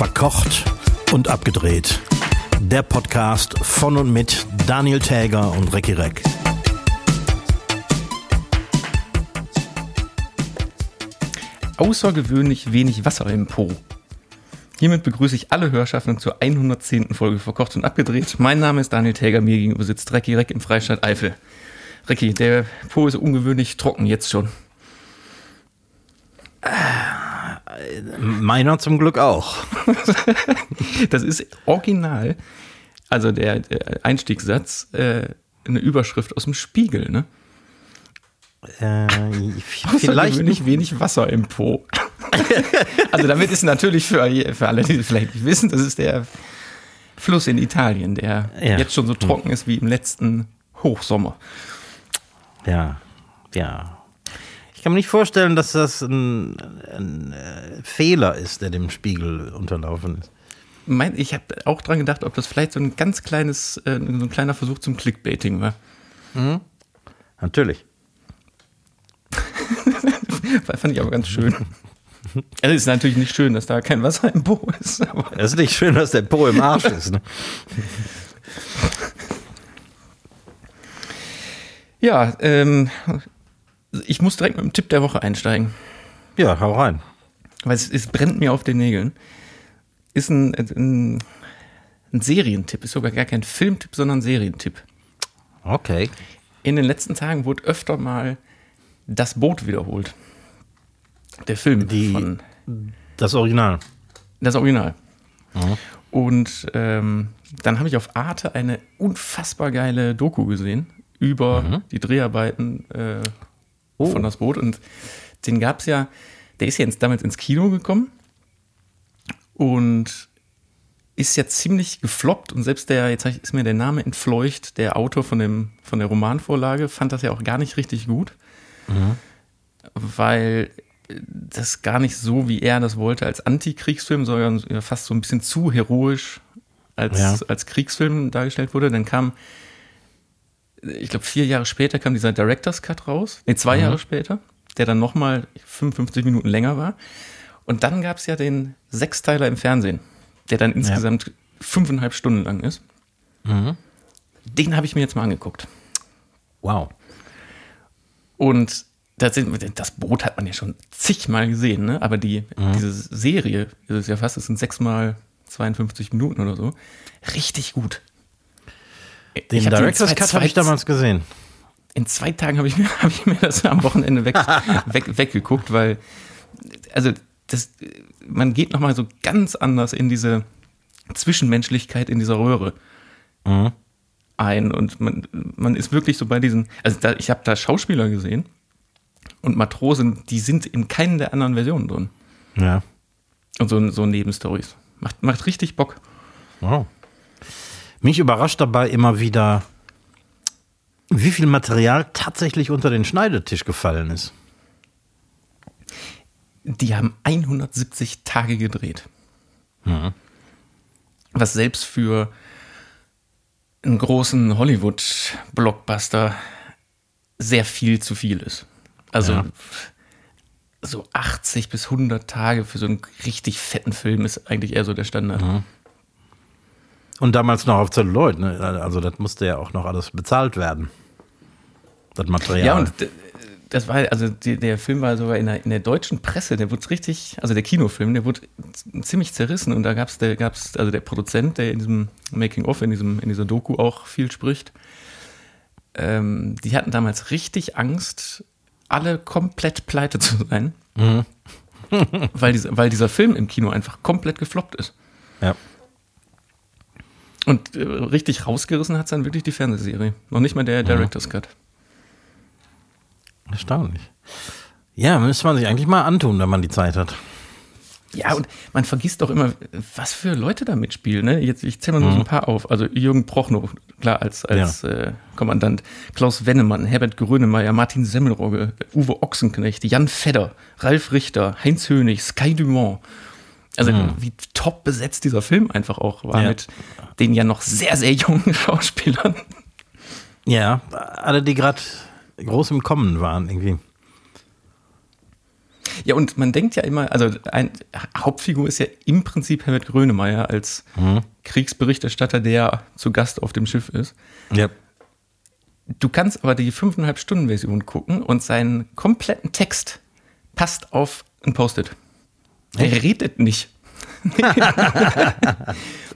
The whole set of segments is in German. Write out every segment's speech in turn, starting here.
Verkocht und abgedreht. Der Podcast von und mit Daniel Täger und Recki Reck. Außergewöhnlich wenig Wasser im Po. Hiermit begrüße ich alle Hörschaffenden zur 110. Folge Verkocht und Abgedreht. Mein Name ist Daniel Täger, mir gegenüber sitzt Recki Reck im Freistaat Eifel. Recki, der Po ist ungewöhnlich trocken jetzt schon. Meiner zum Glück auch. Das ist original, also der, der Einstiegssatz, äh, eine Überschrift aus dem Spiegel, ne? Äh, vielleicht Außergewöhnlich wenig Wasser im Po. also damit ist natürlich für, für alle, die es vielleicht nicht wissen, das ist der Fluss in Italien, der Ja. jetzt schon so trocken ist wie im letzten Hochsommer. Ja, ja. Ich kann mir nicht vorstellen, dass das ein, ein äh, Fehler ist, der dem Spiegel unterlaufen ist. Mein, ich habe auch dran gedacht, ob das vielleicht so ein ganz kleines, äh, so ein kleiner Versuch zum Clickbaiting war. Natürlich. Fand ich aber ganz schön. Also es ist natürlich nicht schön, dass da kein Wasser im Po ist. Es ist nicht schön, dass der Po im Arsch ist. Ne? ja, ähm, ich muss direkt mit dem Tipp der Woche einsteigen. Ja, hau rein. weil es, es brennt mir auf den Nägeln. Ist ein, ein, ein Serientipp, ist sogar gar kein Filmtipp, sondern ein Serientipp. Okay. In den letzten Tagen wurde öfter mal das Boot wiederholt. Der Film Die- von Das Original. das Original. Und ähm, dann habe ich auf Arte eine unfassbar geile Doku gesehen über die Dreharbeiten äh, von das Boot. Und den gab es ja, der ist ja ins, damals ins Kino gekommen und ist ja ziemlich gefloppt. Und selbst der, jetzt ist mir der Name entfleucht, der Autor von, dem, von der Romanvorlage, fand das ja auch gar nicht richtig gut. Weil das gar nicht so, wie er das wollte, als Antikriegsfilm, sondern fast so ein bisschen zu heroisch als, Ja. als Kriegsfilm dargestellt wurde. Dann kam, ich glaube, vier Jahre später kam dieser Director's Cut raus. Nee, zwei Jahre später, der dann nochmal 55 Minuten länger war. Und dann gab es ja den Sechsteiler im Fernsehen, der dann insgesamt fünfeinhalb Stunden lang ist. Den habe ich mir jetzt mal angeguckt. Wow. Und das, sind, das Boot hat man ja schon zigmal gesehen, ne? aber die, diese Serie ist es ja fast, es sind sechsmal 52 Minuten oder so, richtig gut. Den Director's Cut habe ich damals gesehen. In zwei Tagen habe ich, mir- hab ich mir das am Wochenende weg, weg, weggeguckt, weil, also, das, man geht nochmal so ganz anders in diese Zwischenmenschlichkeit in dieser Röhre ein und man, man ist wirklich so bei diesen, also da, ich habe da Schauspieler gesehen und Matrosen, die sind in keinen der anderen Versionen drin. Ja. Und so, so Nebenstories. Macht, macht richtig Bock. Wow. Mich überrascht dabei immer wieder, wie viel Material tatsächlich unter den Schneidetisch gefallen ist. Die haben 170 Tage gedreht. Was selbst für einen großen Hollywood-Blockbuster sehr viel zu viel ist. Also Ja. so 80 bis 100 Tage für so einen richtig fetten Film ist eigentlich eher so der Standard. Und damals noch auf Celluloid, ne? Also das musste ja auch noch alles bezahlt werden. Das Material. Ja, und das war, also die, der Film war sogar in der, in der deutschen Presse, der wurde richtig, also der Kinofilm, der wurde ziemlich zerrissen und da gab es, der gab's, also der Produzent, der in diesem Making-of, in, diesem, in dieser Doku auch viel spricht, ähm, die hatten damals richtig Angst, alle komplett pleite zu sein, weil, diese, weil dieser Film im Kino einfach komplett gefloppt ist. ja. Und äh, richtig rausgerissen hat es dann wirklich die Fernsehserie. Noch nicht mal der Director's Cut. Erstaunlich. Ja, müsste man sich eigentlich mal antun, wenn man die Zeit hat. Ja, und man vergisst doch immer, was für Leute da mitspielen. Ne? Jetzt, ich zähle mal nur so ein paar auf. Also Jürgen Prochnow, klar, als, als äh, Kommandant. Klaus Wennemann, Herbert Grönemeyer, Martin Semmelrogge, Uwe Ochsenknecht, Jan Fedder, Ralf Richter, Heinz Hönig, Sky Dumont. Also wie top besetzt dieser Film einfach auch war Ja. mit den ja noch sehr, sehr jungen Schauspielern. Ja, alle, die gerade groß im Kommen waren, irgendwie. Ja, und man denkt ja immer, also ein Hauptfigur ist ja im Prinzip Herbert Grönemeyer als Mhm. Kriegsberichterstatter, der zu Gast auf dem Schiff ist. Ja. Du kannst aber die 5,5 Stunden Version gucken und seinen kompletten Text passt auf ein Post-it. Er redet nicht.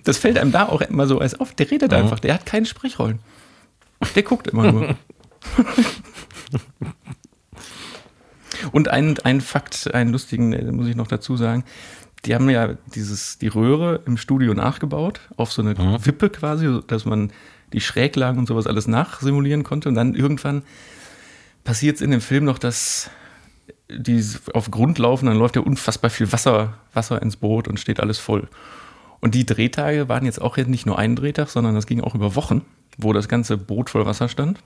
das fällt einem da auch immer so als auf. Der redet einfach, der hat keine Sprechrollen. Der guckt immer nur. Und ein, ein Fakt, einen lustigen, äh, muss ich noch dazu sagen. Die haben ja dieses, die Röhre im Studio nachgebaut, auf so eine Wippe quasi, dass man die Schräglagen und sowas alles nachsimulieren konnte. Und dann irgendwann passiert es in dem Film noch, dass die auf Grund laufen, dann läuft ja unfassbar viel Wasser, Wasser ins Boot und steht alles voll. Und die Drehtage waren jetzt auch jetzt nicht nur ein Drehtag, sondern das ging auch über Wochen, wo das ganze Boot voll Wasser stand.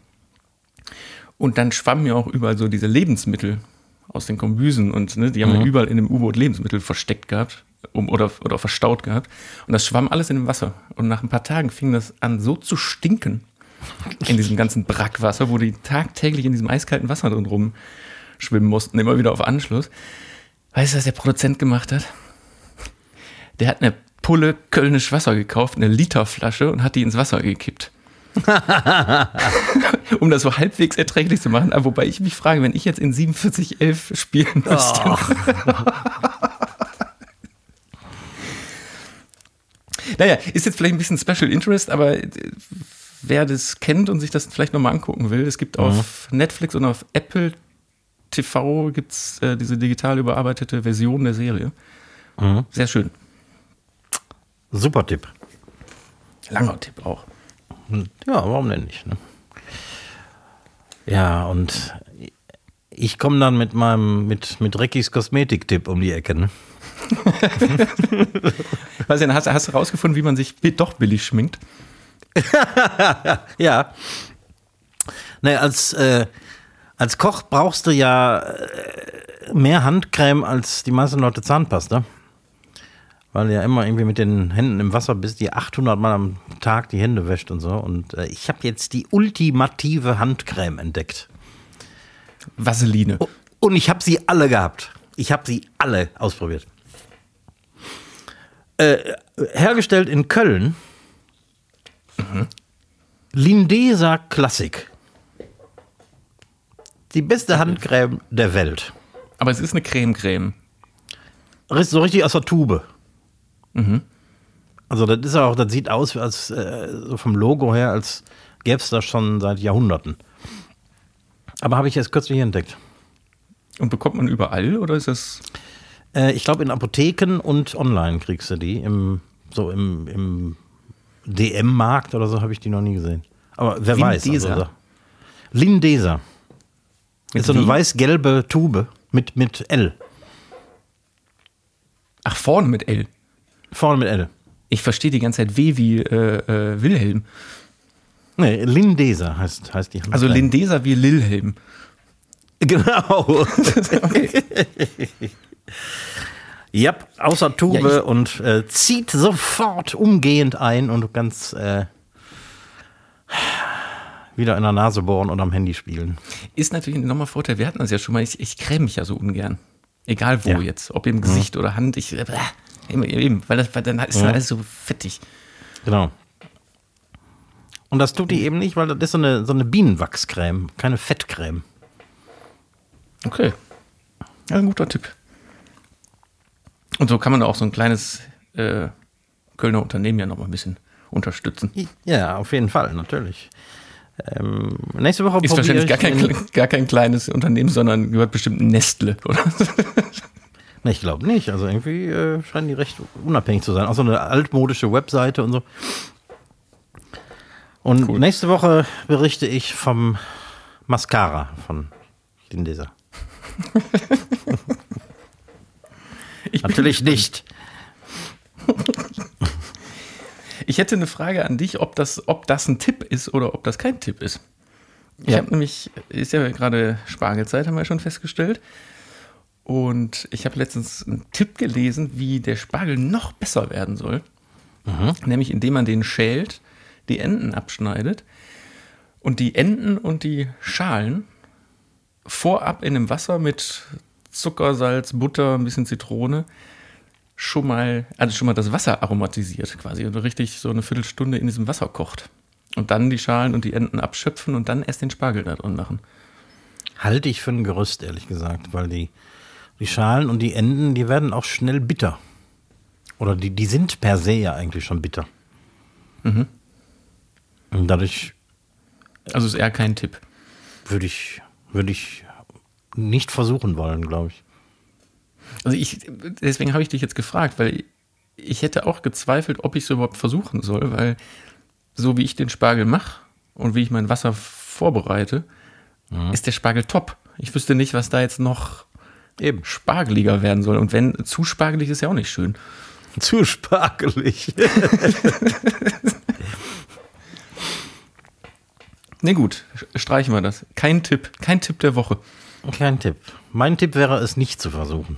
Und dann schwammen ja auch überall so diese Lebensmittel aus den Kombüsen und ne, die haben ja überall in dem U-Boot Lebensmittel versteckt gehabt um, oder, oder verstaut gehabt. Und das schwamm alles in dem Wasser. Und nach ein paar Tagen fing das an so zu stinken in diesem ganzen Brackwasser, wo die tagtäglich in diesem eiskalten Wasser drin rumschwimmen mussten, immer wieder auf Anschluss. Weißt du, was der Produzent gemacht hat? Der hat eine Pulle Kölnisch Wasser gekauft, eine Literflasche und hat die ins Wasser gekippt. um das so halbwegs erträglich zu machen. Aber wobei ich mich frage, wenn ich jetzt in 4711 spielen müsste. naja, ist jetzt vielleicht ein bisschen Special Interest, aber äh, wer das kennt und sich das vielleicht nochmal angucken will, es gibt auf Netflix und auf Apple TV gibt es äh, diese digital überarbeitete Version der Serie. Sehr schön. Super Tipp. Langer Tipp auch. Ja, warum denn nicht? Ne? Ja, und ich komme dann mit meinem, mit, mit Reckys Kosmetiktipp um die Ecke. Ne? Weiß ja, hast, hast du rausgefunden, wie man sich doch billig schminkt? Ja. Ne, als, äh, als Koch brauchst du ja äh, mehr Handcreme als die meisten Leute Zahnpasta. Weil du ja immer irgendwie mit den Händen im Wasser bist, die 800 Mal am Tag die Hände wäscht und so. Und äh, ich habe jetzt die ultimative Handcreme entdeckt. Vaseline. Und ich habe sie alle gehabt. Ich habe sie alle ausprobiert. Äh, hergestellt in Köln. Lindesa Classic. Die beste Handcreme der Welt. Aber es ist eine Creme-Creme. So richtig aus der Tube. Also das ist auch, das sieht aus als äh, so vom Logo her, als gäbe es das schon seit Jahrhunderten. Aber habe ich erst kürzlich entdeckt. Und bekommt man überall oder ist das. Äh, ich glaube, in Apotheken und online kriegst du die. Im, so im, im DM-Markt oder so habe ich die noch nie gesehen. Aber wer weiß. Lindesa? Also, Lindesa. Mit Ist so eine weiß-gelbe Tube mit, mit L. Ach, vorne mit L. Vorne mit L. Ich verstehe die ganze Zeit W wie äh, äh, Wilhelm. Nee, Lindesa heißt, heißt die. Also. Lindesa wie Lilhelm. Genau. Okay. ja, außer Tube Ja, und äh, zieht sofort umgehend ein und kannst äh, wieder in der Nase bohren und am Handy spielen. Ist natürlich ein enormer Vorteil. Wir hatten das ja schon mal. Ich, ich creme mich ja so ungern. Egal wo Ja. jetzt. Ob im Gesicht oder Hand. Ich, äh, eben, weil, das, weil dann ist das alles so fettig. Genau. Und das tut die eben nicht, weil das ist so eine, so eine Bienenwachscreme, keine Fettcreme. Okay. Ja, ein guter Tipp. Und so kann man auch so ein kleines äh, Kölner Unternehmen ja noch mal ein bisschen unterstützen. Ja, auf jeden Fall, natürlich. Ähm, nächste Woche Ist wahrscheinlich ich gar kein, in- gar kein kleines Unternehmen, sondern gehört bestimmt Nestle, oder? Nee, ich glaube nicht. Also irgendwie äh, scheinen die recht unabhängig zu sein. Auch so eine altmodische Webseite und so. Und Cool. nächste Woche berichte ich vom Mascara von bin- Natürlich nicht. Ich hätte eine Frage an dich, ob das, ob das ein Tipp ist oder ob das kein Tipp ist. Ich Ja. habe nämlich, ist ja gerade Spargelzeit, haben wir schon festgestellt. Und ich habe letztens einen Tipp gelesen, wie der Spargel noch besser werden soll. Nämlich indem man den schält, die Enden abschneidet und die Enden und die Schalen vorab in dem Wasser mit Zucker, Salz, Butter, ein bisschen Zitrone schon mal, also schon mal das Wasser aromatisiert quasi und richtig so eine Viertelstunde in diesem Wasser kocht. Und dann die Schalen und die Enden abschöpfen und dann erst den Spargel da drin machen. Halte ich für ein Gerüst, ehrlich gesagt, weil die, die Schalen und die Enden, die werden auch schnell bitter. Oder die, die sind per se ja eigentlich schon bitter. Mhm. Und dadurch. Also ist eher kein Tipp. Würde ich, würde ich nicht versuchen wollen, glaube ich. Also ich, deswegen habe ich dich jetzt gefragt, weil ich hätte auch gezweifelt, ob ich es überhaupt versuchen soll, weil so wie ich den Spargel mache und wie ich mein Wasser vorbereite, mhm. ist der Spargel top. Ich wüsste nicht, was da jetzt noch eben spargeliger werden soll. Und wenn zu spargelig ist ja auch nicht schön. Zu spargelig. Ne gut, streichen wir das. Kein Tipp, kein Tipp der Woche. Kein Tipp. Mein Tipp wäre es nicht zu versuchen.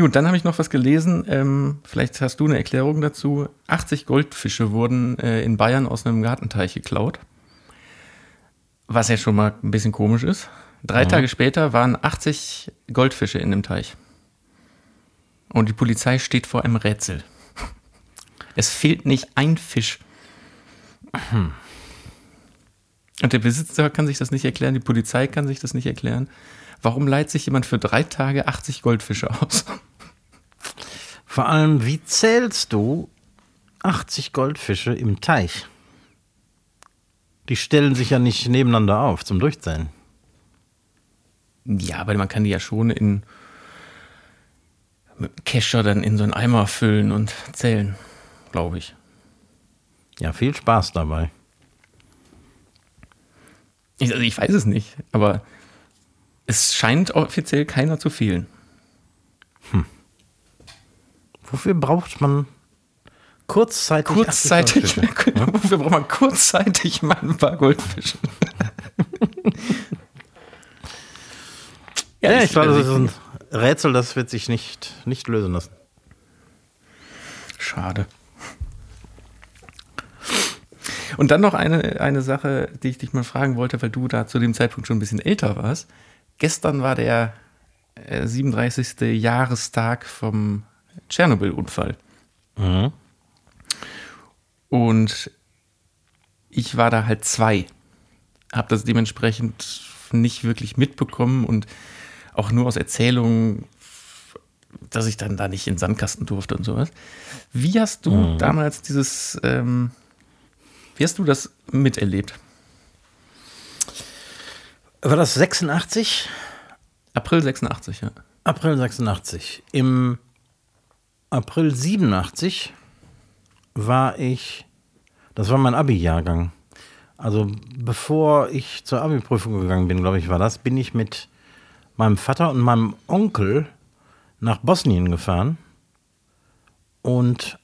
Gut, dann habe ich noch was gelesen. Ähm, vielleicht hast du eine Erklärung dazu. 80 Goldfische wurden äh, in Bayern aus einem Gartenteich geklaut. Was ja schon mal ein bisschen komisch ist. Drei mhm. Tage später waren 80 Goldfische in dem Teich. Und die Polizei steht vor einem Rätsel. Es fehlt nicht ein Fisch. Hm. Und der Besitzer kann sich das nicht erklären, die Polizei kann sich das nicht erklären. Warum leiht sich jemand für drei Tage 80 Goldfische aus? Vor allem, wie zählst du 80 Goldfische im Teich? Die stellen sich ja nicht nebeneinander auf zum Durchzählen. Ja, aber man kann die ja schon in mit Kescher dann in so einen Eimer füllen und zählen, glaube ich. Ja, viel Spaß dabei. Ich, also ich weiß es nicht, aber es scheint offiziell keiner zu fehlen. Hm. Wofür braucht man kurzzeitig kurzzeitig Wofür braucht man kurzzeitig mal ein paar Goldfische? ja, ja, ich glaube, das ist ein Rätsel, das wird sich nicht, nicht lösen lassen. Schade. Und dann noch eine, eine Sache, die ich dich mal fragen wollte, weil du da zu dem Zeitpunkt schon ein bisschen älter warst. Gestern war der 37. Äh, Jahrestag vom Tschernobyl-Unfall. Mhm. Und ich war da halt zwei. Habe das dementsprechend nicht wirklich mitbekommen und auch nur aus Erzählungen, dass ich dann da nicht in den Sandkasten durfte und sowas. Wie hast du mhm. damals dieses, ähm, wie hast du das miterlebt? War das 86? April 86, ja. April 86. Im April 87 war ich, das war mein Abi-Jahrgang. Also bevor ich zur Abi-Prüfung gegangen bin, glaube ich, war das, bin ich mit meinem Vater und meinem Onkel nach Bosnien gefahren und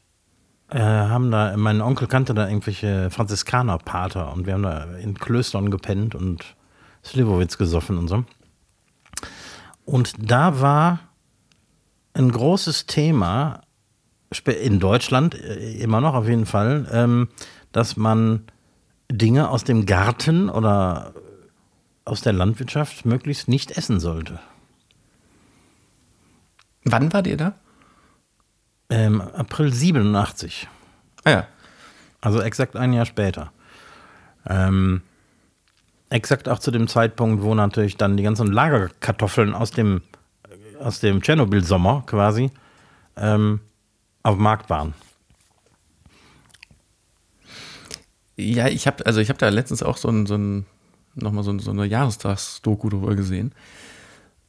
äh, haben da, mein Onkel kannte da irgendwelche Franziskanerpater und wir haben da in Klöstern gepennt und Slivovitz gesoffen und so. Und da war ein großes Thema, in Deutschland äh, immer noch auf jeden Fall, ähm, dass man Dinge aus dem Garten oder aus der Landwirtschaft möglichst nicht essen sollte. Wann war ihr da? Ähm, April 87. Ah ja. Also exakt ein Jahr später. Ähm, exakt auch zu dem Zeitpunkt, wo natürlich dann die ganzen Lagerkartoffeln aus dem, aus dem Tschernobyl-Sommer quasi ähm, auf dem Markt waren. Ja, ich habe also ich habe da letztens auch so ein, so ein nochmal so, so eine Jahrestagsdoku drüber gesehen.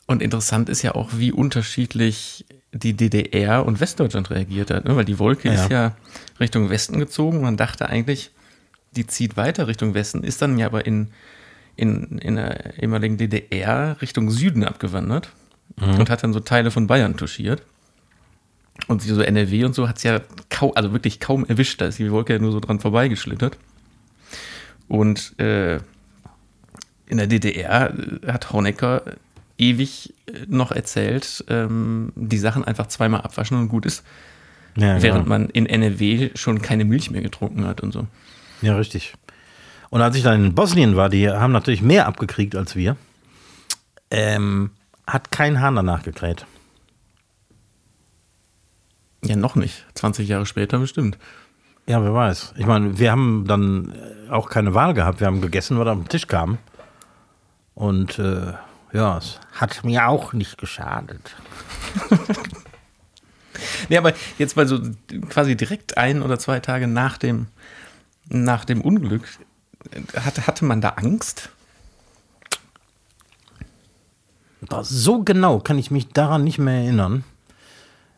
Und interessant ist ja auch, wie unterschiedlich die DDR und Westdeutschland reagiert hat, ne? weil die Wolke ja. ist ja Richtung Westen gezogen. Man dachte eigentlich, die zieht weiter Richtung Westen, ist dann ja aber in in, in der ehemaligen DDR Richtung Süden abgewandert mhm. und hat dann so Teile von Bayern touchiert. Und so NRW und so hat es ja kaum, also wirklich kaum erwischt. Da ist die Wolke ja nur so dran vorbeigeschlittert. Und äh, in der DDR hat Honecker ewig noch erzählt, ähm, die Sachen einfach zweimal abwaschen und gut ist. Ja, während genau. man in NRW schon keine Milch mehr getrunken hat und so. Ja, richtig. Und als ich dann in Bosnien war, die haben natürlich mehr abgekriegt als wir. ähm, hat kein Hahn danach gekräht. Ja, noch nicht. 20 Jahre später bestimmt. Ja, wer weiß. Ich meine, wir haben dann äh, auch keine Wahl gehabt. Wir haben gegessen, was auf den Tisch kam. Und äh, ja, es hat mir auch nicht geschadet. Nee, aber jetzt mal so quasi direkt ein oder zwei Tage nach dem, nach dem Unglück, hatte, hatte man da Angst? Boah, So genau kann ich mich daran nicht mehr erinnern.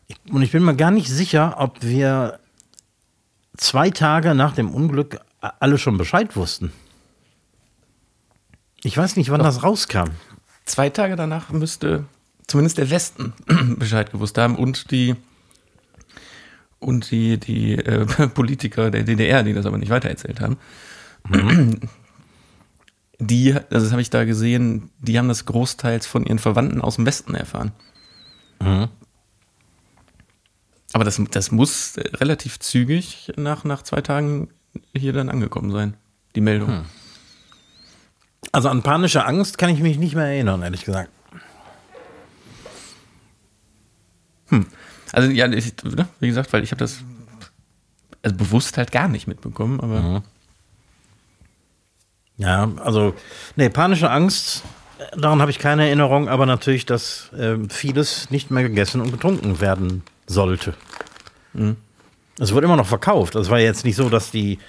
Ich, und ich bin mir gar nicht sicher, ob wir zwei Tage nach dem Unglück alle schon Bescheid wussten. Ich weiß nicht, wann das rauskam. Zwei Tage danach müsste zumindest der Westen Bescheid gewusst haben und die und die, die äh, Politiker der DDR, die das aber nicht weitererzählt haben. Die, also das habe ich da gesehen, die haben das großteils von ihren Verwandten aus dem Westen erfahren. Aber das, das muss relativ zügig nach, nach zwei Tagen hier dann angekommen sein, die Meldung. Also an panische Angst kann ich mich nicht mehr erinnern, ehrlich gesagt. Also ja, ich, ne, wie gesagt, weil ich habe das also bewusst halt gar nicht mitbekommen, aber Ja, also, nee, panische Angst, äh, daran habe ich keine Erinnerung, aber natürlich, dass ähm, vieles nicht mehr gegessen und getrunken werden sollte. Es wird immer noch verkauft. Es war jetzt nicht so, dass die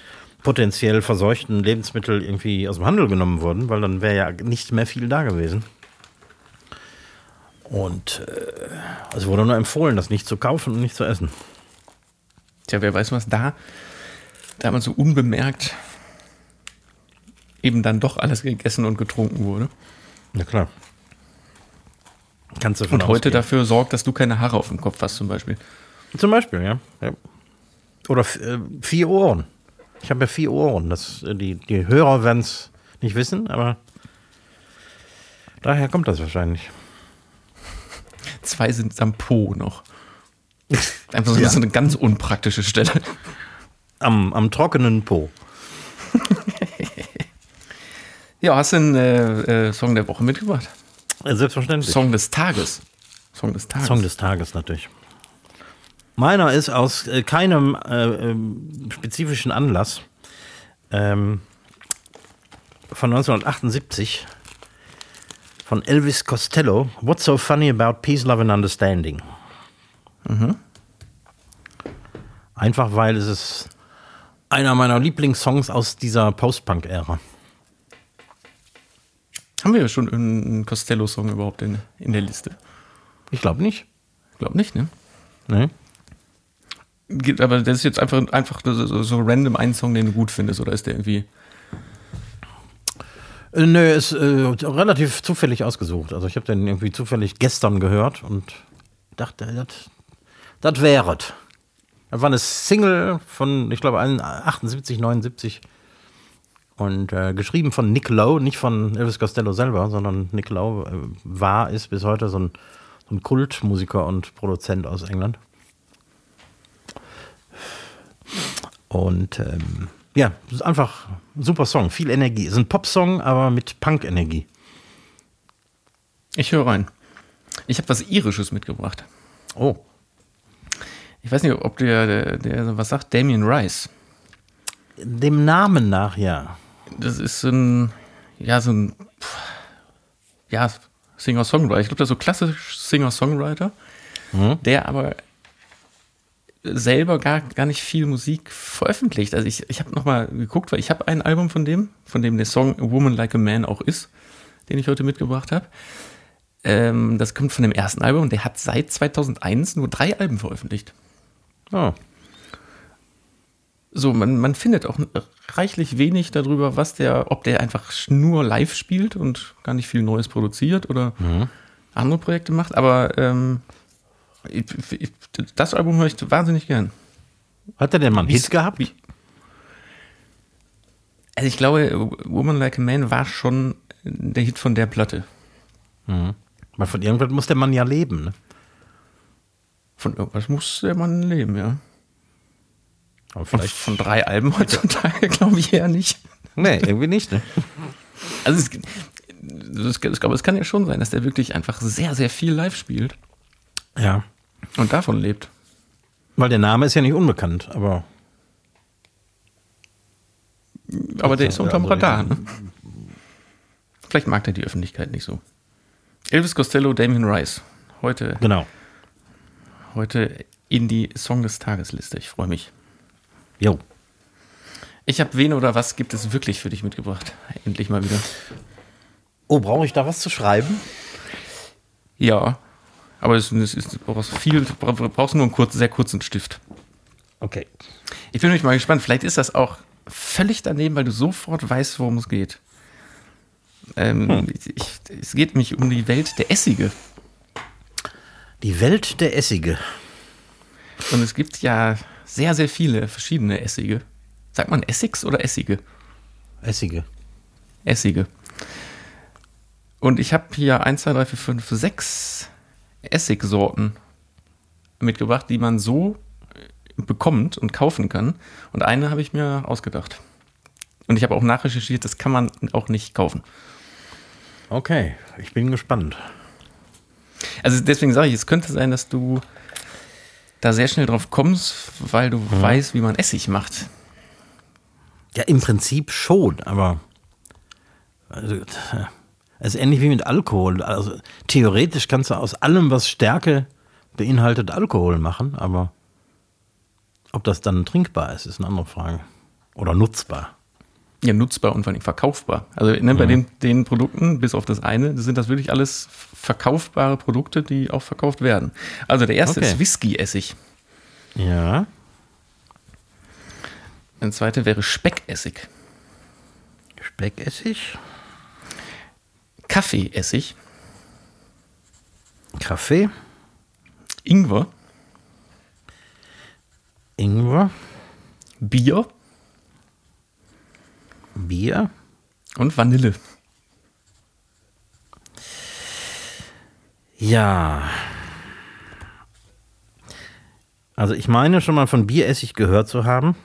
potenziell verseuchten Lebensmittel irgendwie aus dem Handel genommen wurden, weil dann wäre ja nicht mehr viel da gewesen. Und äh, es wurde nur empfohlen, das nicht zu kaufen und nicht zu essen. tja, wer weiß was da, da man so unbemerkt eben dann doch alles gegessen und getrunken wurde. Ja, klar. Kannst du Und heute ausgehen. dafür sorgt, dass du keine Haare auf dem Kopf hast zum Beispiel. Zum Beispiel, ja. ja. Oder äh, vier Ohren. Ich habe ja vier Ohren. Das, äh, die, die Hörer werden es nicht wissen, aber daher kommt das wahrscheinlich. Zwei sind am Po noch. Einfach so, Ja. so eine ganz unpraktische Stelle. Am, am trockenen Po. Ja, hast du einen äh, äh, Song der Woche mitgebracht? Äh, Selbstverständlich. Song des Tages. Song des Tages. Song des Tages natürlich. Meiner ist aus äh, keinem äh, ähm, spezifischen Anlass ähm, von 1978 von Elvis Costello. What's so funny about peace, love and understanding? Einfach weil es ist einer meiner Lieblingssongs aus dieser Post-Punk-Ära. Haben wir schon einen Costello-Song überhaupt in, in der Liste? Ich glaube nicht. Ich glaube nicht, ne? Nee. Aber das ist jetzt einfach, einfach so, so random ein Song, den du gut findest, oder ist der irgendwie. Äh, Nö, ist äh, relativ zufällig ausgesucht. Also ich habe den irgendwie zufällig gestern gehört und dachte, das, das wäre es. Das war eine Single von, ich glaube, 78, 79 und äh, geschrieben von Nick Lowe, nicht von Elvis Costello selber, sondern Nick Lowe äh, war, ist bis heute so ein, so ein Kultmusiker und Produzent aus England. Und ähm, ja, es ist einfach ein super Song, viel Energie. Es ist ein Popsong, aber mit Punk-Energie. Ich höre rein. Ich habe was Irisches mitgebracht. Oh, Ich weiß nicht, ob der, der, der was sagt, Damien Rice. dem Namen nach, ja. Das ist so ein, ja, so ein, ja, Singer-Songwriter. Ich glaube, der ist so klassisch Singer-Songwriter, der aber selber gar, gar nicht viel Musik veröffentlicht. Also ich, ich habe nochmal geguckt, weil ich habe ein Album von dem, von dem der Song A Woman Like a Man auch ist, den ich heute mitgebracht habe. Ähm, das kommt von dem ersten Album und der hat seit 2001 nur drei Alben veröffentlicht. Oh. So, man, man findet auch reichlich wenig darüber, was der, ob der einfach nur live spielt und gar nicht viel Neues produziert oder andere Projekte macht, aber ähm, ich, ich, das Album höre ich wahnsinnig gern. Hat er denn mal einen Hit gehabt? wie- Also ich glaube, Woman Like a Man war schon der Hit von der Platte. Weil von irgendwas muss der Mann ja leben. Ne? Von irgendwas muss der Mann leben, ja. Aber vielleicht. von drei Alben heutzutage glaube ich eher nicht. Nee, irgendwie nicht. Ne? Also es, ich glaube, es kann ja schon sein, dass der wirklich einfach sehr, sehr viel live spielt Ja. und davon lebt. Weil der Name ist ja nicht unbekannt, aber Aber der ist unterm Also, Radar. Ne? Vielleicht mag er die Öffentlichkeit nicht so. Elvis Costello, Damien Rice. Heute, genau. heute in die Song des Tagesliste. Ich freue mich. Jo. Ich habe wen oder was gibt es wirklich für dich mitgebracht? Endlich mal wieder. Oh, brauche ich da was zu schreiben? Ja, aber es, es ist, du brauchst viel, brauchst nur einen kurz, sehr kurzen Stift. Okay. Ich bin nämlich mal gespannt. Vielleicht ist das auch völlig daneben, weil du sofort weißt, worum es geht. Ähm, ich, es geht mich um die Welt der Essige. Die Welt der Essige. Und es gibt ja sehr, sehr viele verschiedene Essige. Sagt man Essigs oder Essige? Essige. Essige. Und ich habe hier 1, 2, 3, 4, 5, 6 Essigsorten mitgebracht, die man so äh, bekommt und kaufen kann. Und eine habe ich mir ausgedacht. Und ich habe auch nachrecherchiert, das kann man auch nicht kaufen. Okay, ich bin gespannt. Also deswegen sage ich, es könnte sein, dass du da sehr schnell drauf kommst, weil du weißt, wie man Essig macht. Ja, im Prinzip schon, aber also, es ist ähnlich wie mit Alkohol. Also theoretisch kannst du aus allem, was Stärke beinhaltet, Alkohol machen, aber ob das dann trinkbar ist, ist eine andere Frage. Oder nutzbar. Ja, nutzbar und vor allem verkaufbar. Also ne, bei den, den Produkten, bis auf das eine, sind das wirklich alles verkaufbare Produkte, die auch verkauft werden. Also der erste Okay. ist Whisky-Essig. Ja. Der zweite wäre Speckessig. Speckessig, Kaffeeessig. Kaffee, Ingwer. Ingwer, Bier Bier, und Vanille. Ja. Also ich meine schon mal von Bieressig gehört zu haben.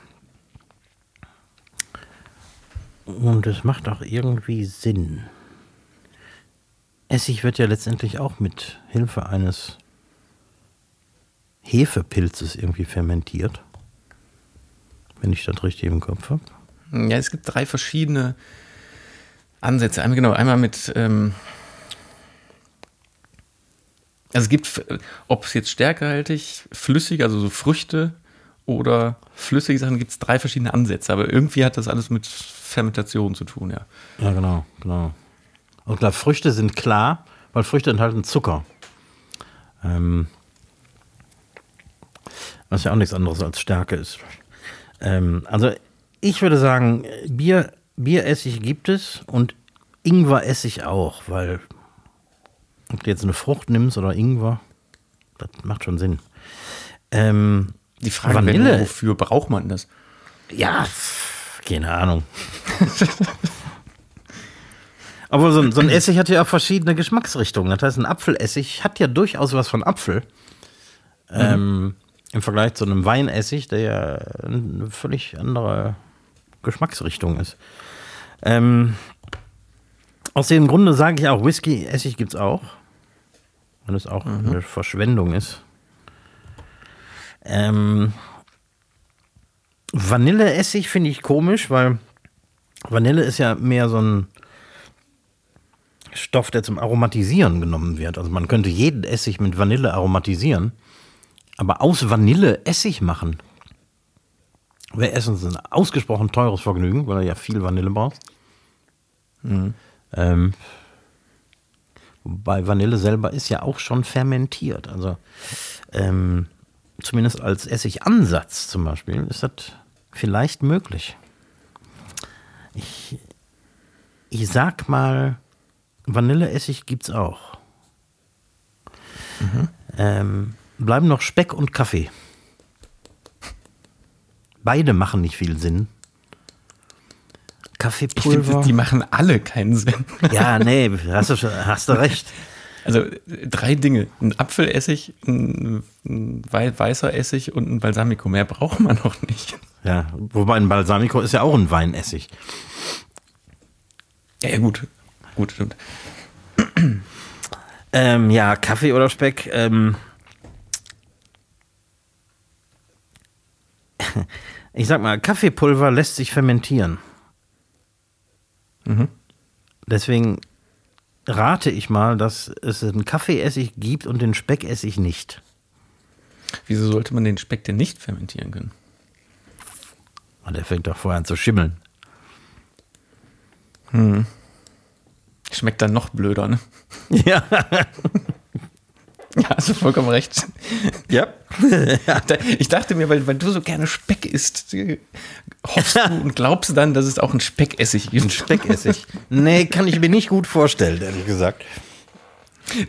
Und es macht auch irgendwie Sinn. Essig wird ja letztendlich auch mit Hilfe eines Hefepilzes irgendwie fermentiert. Wenn ich das richtig im Kopf habe. Ja, es gibt drei verschiedene Ansätze. Einmal genau, einmal mit ähm, also es gibt, ob es jetzt stärkehaltig, flüssig, also so Früchte oder flüssige Sachen, gibt es drei verschiedene Ansätze. Aber irgendwie hat das alles mit Fermentation zu tun, ja. Ja, genau, genau. Und klar, Früchte sind klar, weil Früchte enthalten Zucker. Ähm, was ja auch nichts anderes als Stärke ist. Ähm, also ich würde sagen, Bier, Bieressig gibt es und Ingweressig auch, weil ob du jetzt eine Frucht nimmst oder Ingwer, das macht schon Sinn. Ähm, Die Frage Vanille. nur, wofür braucht man das? ja, keine Ahnung. Aber so ein, so ein Essig hat ja auch verschiedene Geschmacksrichtungen. Das heißt, ein Apfelessig hat ja durchaus was von Apfel. Ähm, Im Vergleich zu einem Weinessig, der ja eine völlig andere Geschmacksrichtung ist. Ähm, aus dem Grunde sage ich auch, Whisky-Essig gibt es auch. Wenn es auch eine Verschwendung ist. Ähm, Vanilleessig finde ich komisch, weil Vanille ist ja mehr so ein Stoff, der zum Aromatisieren genommen wird. Also man könnte jeden Essig mit Vanille aromatisieren, aber aus Vanille Essig machen wäre erstens ein ausgesprochen teures Vergnügen, weil du ja viel Vanille brauchst. Ähm, wobei Vanille selber ist ja auch schon fermentiert. Also ähm, zumindest als Essigansatz zum Beispiel ist das vielleicht möglich. Ich, ich sag mal, Vanilleessig gibt's auch. Ähm, bleiben noch Speck und Kaffee. Beide machen nicht viel Sinn. Ich Kaffeepulver. finde, die machen alle keinen Sinn. ja, nee, hast du, schon- hast du recht. Also drei Dinge. Ein Apfelessig, ein, ein wei- weißer Essig und ein Balsamico. Mehr braucht man noch nicht. Ja, wobei ein Balsamico ist ja auch ein Weinessig. Ja, ja gut. gut, stimmt. Ähm, ja, Kaffee oder Speck. Ähm, ich sag mal, Kaffeepulver lässt sich fermentieren. Mhm. Deswegen rate ich mal, dass es einen Kaffeeessig gibt und den Speckessig nicht. Wieso sollte man den Speck denn nicht fermentieren können? Und der fängt doch vorher an zu schimmeln. Schmeckt dann noch blöder, ne? Ja. Ja, hast du vollkommen recht. ja. Ich dachte mir, weil, weil du so gerne Speck isst, hoffst du und glaubst dann, dass es auch einen Speckessig gibt. Speckessig. nee, kann ich mir nicht gut vorstellen, ehrlich gesagt.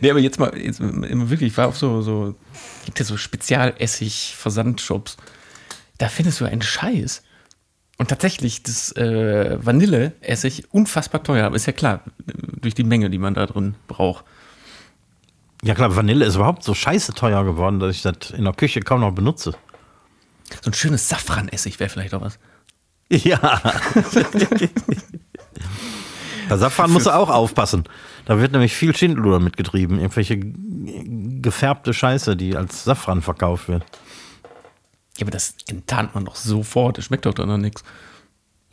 Nee, aber jetzt mal, jetzt immer wirklich, ich war auf so, so, gibt ja so Spezialessig-Versandshops. Da findest du einen Scheiß. Und tatsächlich, das äh, Vanilleessig unfassbar teuer, aber ist ja klar, durch die Menge, die man da drin braucht. Ja klar, Vanille ist überhaupt so scheiße teuer geworden, dass ich das in der Küche kaum noch benutze. So ein schönes Safranessig wäre vielleicht auch was. Ja. Bei Safran musst du auch aufpassen. Da wird nämlich viel Schindluder mitgetrieben. Irgendwelche gefärbte Scheiße, die als Safran verkauft wird. Ja, aber das enttarnt man doch sofort. Das schmeckt doch dann noch nichts.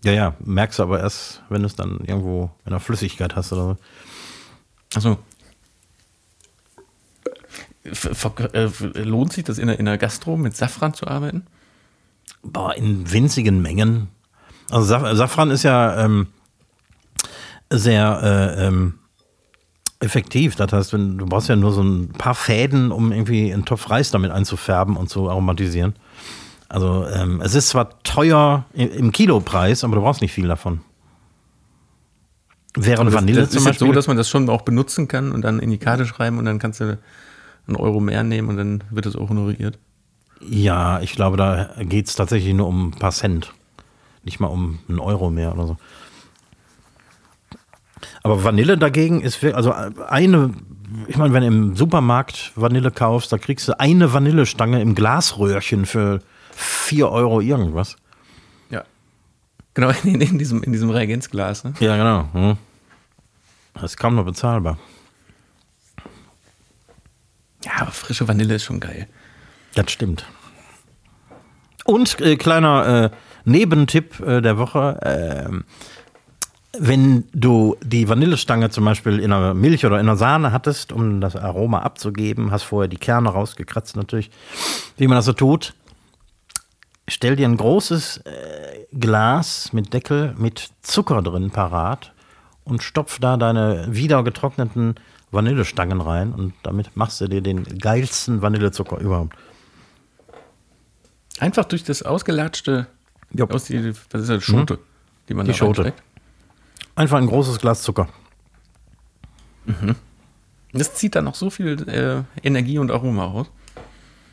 Ja, ja, merkst du aber erst, wenn du es dann irgendwo in der Flüssigkeit hast oder so. Achso. Äh, Lohnt sich das in der, in der Gastro mit Safran zu arbeiten? Boah, in winzigen Mengen. Also Saf Safran ist ja ähm, sehr äh, ähm, effektiv. Das heißt, wenn, du brauchst ja nur so ein paar Fäden, um irgendwie einen Topf Reis damit einzufärben und zu aromatisieren. Also ähm, es ist zwar teuer im Kilopreis, aber du brauchst nicht viel davon. Während das, Vanille das zum ist Beispiel. so, dass man das schon auch benutzen kann und dann in die Karte schreiben und dann kannst du einen Euro mehr nehmen und dann wird das auch honoriert. ja, ich glaube, da geht es tatsächlich nur um ein paar Cent. Nicht mal um einen Euro mehr oder so. Aber Vanille dagegen ist wirklich, also eine, ich meine, wenn du im Supermarkt Vanille kaufst, da kriegst du eine Vanillestange im Glasröhrchen für 4 Euro irgendwas. Ja. Genau, in, in diesem, in diesem Reagenzglas. Ne? Ja, genau. Hm. Das ist kaum noch bezahlbar. Ja, aber frische Vanille ist schon geil. Das stimmt. Und äh, kleiner äh, Nebentipp äh, der Woche. ähm, wenn du die Vanillestange zum Beispiel in einer Milch oder in einer Sahne hattest, um das Aroma abzugeben, hast vorher die Kerne rausgekratzt natürlich, wie man das so tut, stell dir ein großes äh, Glas mit Deckel mit Zucker drin parat und stopf da deine wieder getrockneten Vanillestangen rein und damit machst du dir den geilsten Vanillezucker überhaupt. Einfach durch das ausgelatschte, Jupp. aus die, was ist das, Schote, die man Die da Schote. reinsteckt. Einfach ein großes Glas Zucker. Das zieht dann noch so viel äh, Energie und Aroma raus.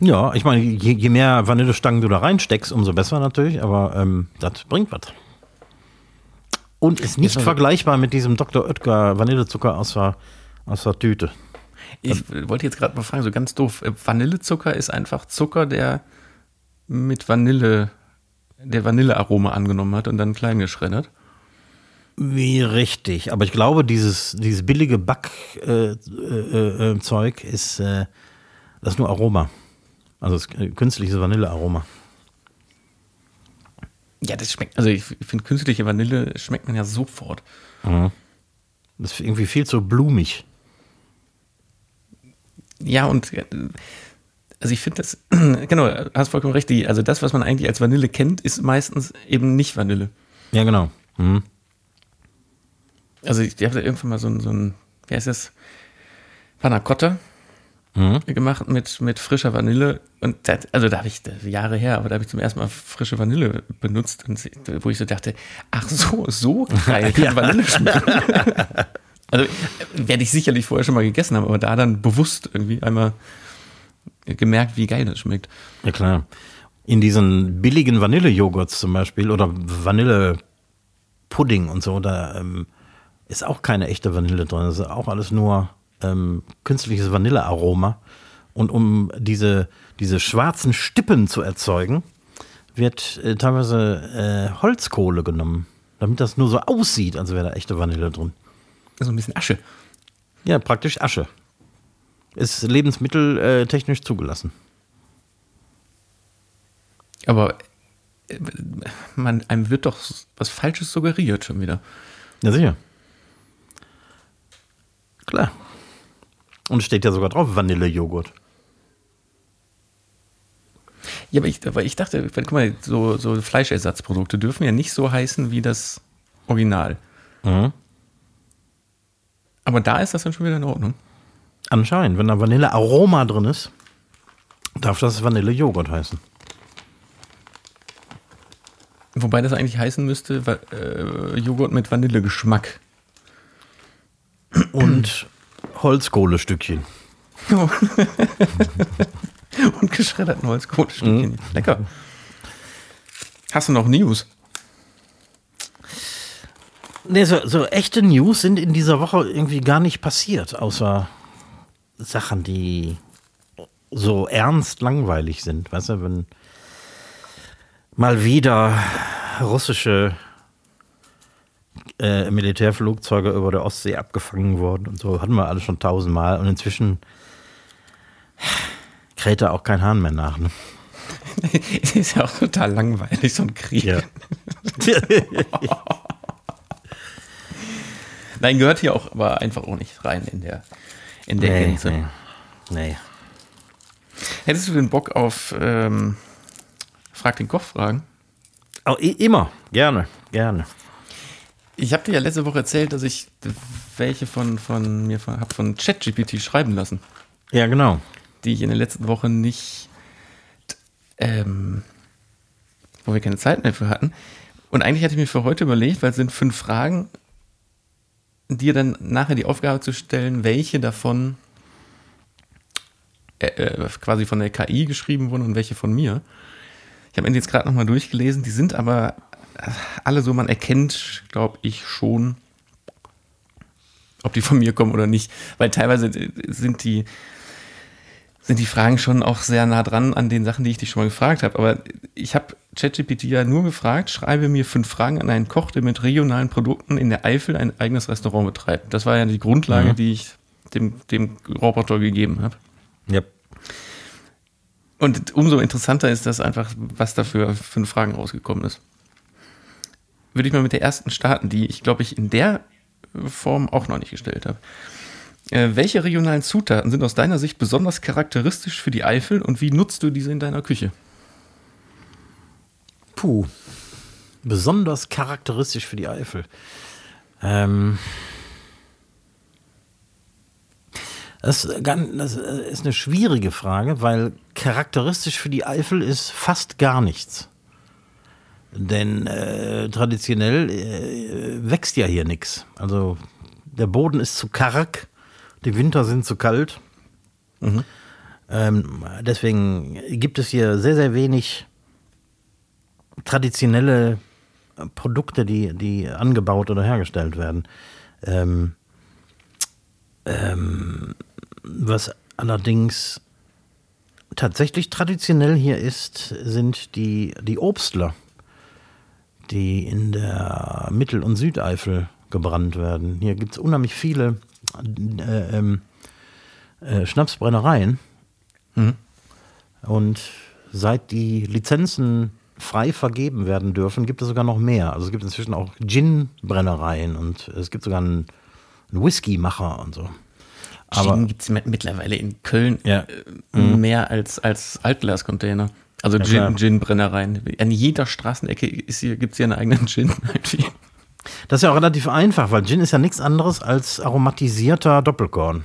Ja, ich meine, je, je mehr Vanillestangen du da reinsteckst, umso besser natürlich, aber ähm, das bringt was. Und ist nicht vergleichbar mit diesem Dr. Oetker Vanillezucker aus der, aus der Tüte. Ich wollte jetzt gerade mal fragen, so ganz doof. äh, Vanillezucker ist einfach Zucker, der mit Vanille, der Vanillearoma angenommen hat und dann klein geschreddert. Wie richtig. Aber ich glaube, dieses, dieses billige Backzeug äh, äh, äh, Zeug ist, äh, das ist nur Aroma. Also äh, künstliches Vanillearoma. Ja, das schmeckt, also ich finde künstliche Vanille schmeckt man ja sofort. Das ist irgendwie viel zu blumig. Ja, und äh, also ich finde das, genau, hast vollkommen recht, die, also das, was man eigentlich als Vanille kennt, ist meistens eben nicht Vanille. Ja, genau. Mhm. Also ich, ich habe da irgendwann mal so ein, so ein, wie heißt das, Panna Cotta Mhm. gemacht mit, mit frischer Vanille. Und das, also da habe ich das Jahre her, aber da habe ich zum ersten Mal frische Vanille benutzt, und, wo ich so dachte, ach so, so geil kann Vanille schmecken. also äh, werde ich sicherlich vorher schon mal gegessen haben, aber da dann bewusst irgendwie einmal gemerkt, wie geil das schmeckt. Ja, klar. In diesen billigen Vanillejoghurts zum Beispiel oder Vanillepudding und so, da ähm, ist auch keine echte Vanille drin. Das ist auch alles nur ähm, künstliches Vanillearoma. Und um diese, diese schwarzen Stippen zu erzeugen, wird äh, teilweise äh, Holzkohle genommen, damit das nur so aussieht, als wäre da echte Vanille drin. So ein bisschen Asche. Ja, praktisch Asche. Ist lebensmitteltechnisch zugelassen. Aber äh, man, einem wird doch was Falsches suggeriert schon wieder. Ja, sicher. Klar. Und es steht ja sogar drauf Vanillejoghurt. Ja, aber ich, aber ich dachte, guck mal, so, so Fleischersatzprodukte dürfen ja nicht so heißen wie das Original. Mhm. Aber da ist das dann schon wieder in Ordnung. Anscheinend, wenn da Vanillearoma drin ist, darf das Vanillejoghurt heißen. Wobei das eigentlich heißen müsste, äh, Joghurt mit Vanillegeschmack. Und Holzkohlestückchen. Und geschredderten Holzkohlestückchen. Lecker. Hast du noch News? Nee, so, so echte News sind in dieser Woche irgendwie gar nicht passiert, außer Sachen, die so ernst langweilig sind. Weißt du, wenn mal wieder russische äh, Militärflugzeuge über der Ostsee abgefangen wurden und so, hatten wir alles schon tausendmal und inzwischen kräht da auch kein Hahn mehr nach. Ne? Ist ja auch total langweilig, so ein Krieg. Ja. Nein, gehört hier auch aber einfach auch nicht rein in der, in der nee, Gänze. nee, nee. Hättest du den Bock auf ähm, Frag den Koch fragen? Oh, immer, gerne, gerne. Ich habe dir ja letzte Woche erzählt, dass ich welche von, von mir von, hab von ChatGPT schreiben lassen, Ja, genau. die ich in der letzten Woche nicht, ähm, wo wir keine Zeit mehr für hatten. Und eigentlich hatte ich mir für heute überlegt, weil es sind fünf Fragen, dir dann nachher die Aufgabe zu stellen, welche davon äh, äh, quasi von der KI geschrieben wurden und welche von mir. Ich habe mir jetzt gerade nochmal durchgelesen, die sind aber äh, alle so, man erkennt, glaube ich, schon, ob die von mir kommen oder nicht. Weil teilweise äh, sind die, sind die Fragen schon auch sehr nah dran an den Sachen, die ich dich schon mal gefragt habe. Aber ich habe ChatGPT ja nur gefragt, schreibe mir fünf Fragen an einen Koch, der mit regionalen Produkten in der Eifel ein eigenes Restaurant betreibt. Das war ja die Grundlage, Mhm. die ich dem, dem Roboter gegeben habe. Ja. Und umso interessanter ist das einfach, was da für fünf Fragen rausgekommen ist. Würde ich mal mit der ersten starten, die ich glaube ich in der Form auch noch nicht gestellt habe. Äh, welche regionalen Zutaten sind aus deiner Sicht besonders charakteristisch für die Eifel und wie nutzt du diese in deiner Küche? Puh. Besonders charakteristisch für die Eifel. Ähm. Das, ist eine schwierige Frage, weil charakteristisch für die Eifel ist fast gar nichts. Denn äh, traditionell äh, wächst ja hier nichts. Also der Boden ist zu karg, die Winter sind zu kalt. Ähm, deswegen gibt es hier sehr, sehr wenig traditionelle Produkte, die, die angebaut oder hergestellt werden. Ähm, ähm, was allerdings tatsächlich traditionell hier ist, sind die, die Obstler, die in der Mittel- und Südeifel gebrannt werden. Hier gibt es unheimlich viele äh, ähm, äh, Schnapsbrennereien. Und seit die Lizenzen frei vergeben werden dürfen, gibt es sogar noch mehr. Also es gibt inzwischen auch Gin-Brennereien und es gibt sogar einen, einen Whisky-Macher und so. Aber Gin gibt es mittlerweile in Köln Ja. äh, mehr als, als Altglascontainer. Also. Gin, Gin-Brennereien. An jeder Straßenecke gibt es hier einen eigenen Gin. das ist ja auch relativ einfach, weil Gin ist ja nichts anderes als aromatisierter Doppelkorn.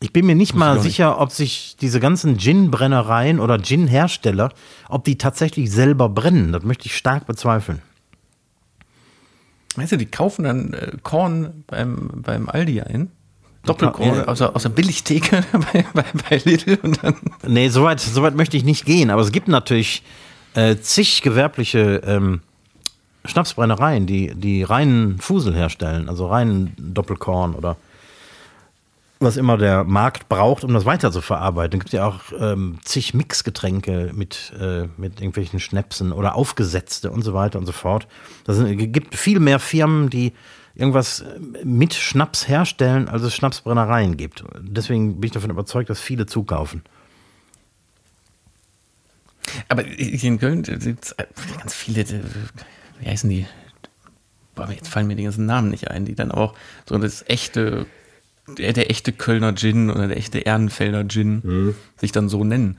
Ich bin mir nicht mal auch nicht. sicher, ob sich diese ganzen Gin-Brennereien oder Gin-Hersteller, ob die tatsächlich selber brennen. Das möchte ich stark bezweifeln. Weißt du, die kaufen dann äh, Korn beim, beim Aldi ein. Doppelkorn Ja. aus, der, aus der Billigtheke bei, bei, bei Lidl und dann. Nee, soweit so weit möchte ich nicht gehen. Aber es gibt natürlich äh, zig gewerbliche ähm, Schnapsbrennereien, die, die reinen Fusel herstellen, also reinen Doppelkorn oder. was immer der Markt braucht, um das weiter zu verarbeiten. Es gibt ja auch ähm, zig Mixgetränke mit, äh, mit irgendwelchen Schnäpsen oder aufgesetzte und so weiter und so fort. Es gibt viel mehr Firmen, die irgendwas mit Schnaps herstellen, als es Schnapsbrennereien gibt. Deswegen bin ich davon überzeugt, dass viele zukaufen. Aber hier in Köln gibt es ganz viele, wie heißen die? Boah, jetzt fallen mir die ganzen Namen nicht ein, die dann auch so das echte der, der echte Kölner Gin oder der echte Ehrenfelder Gin mhm. sich dann so nennen.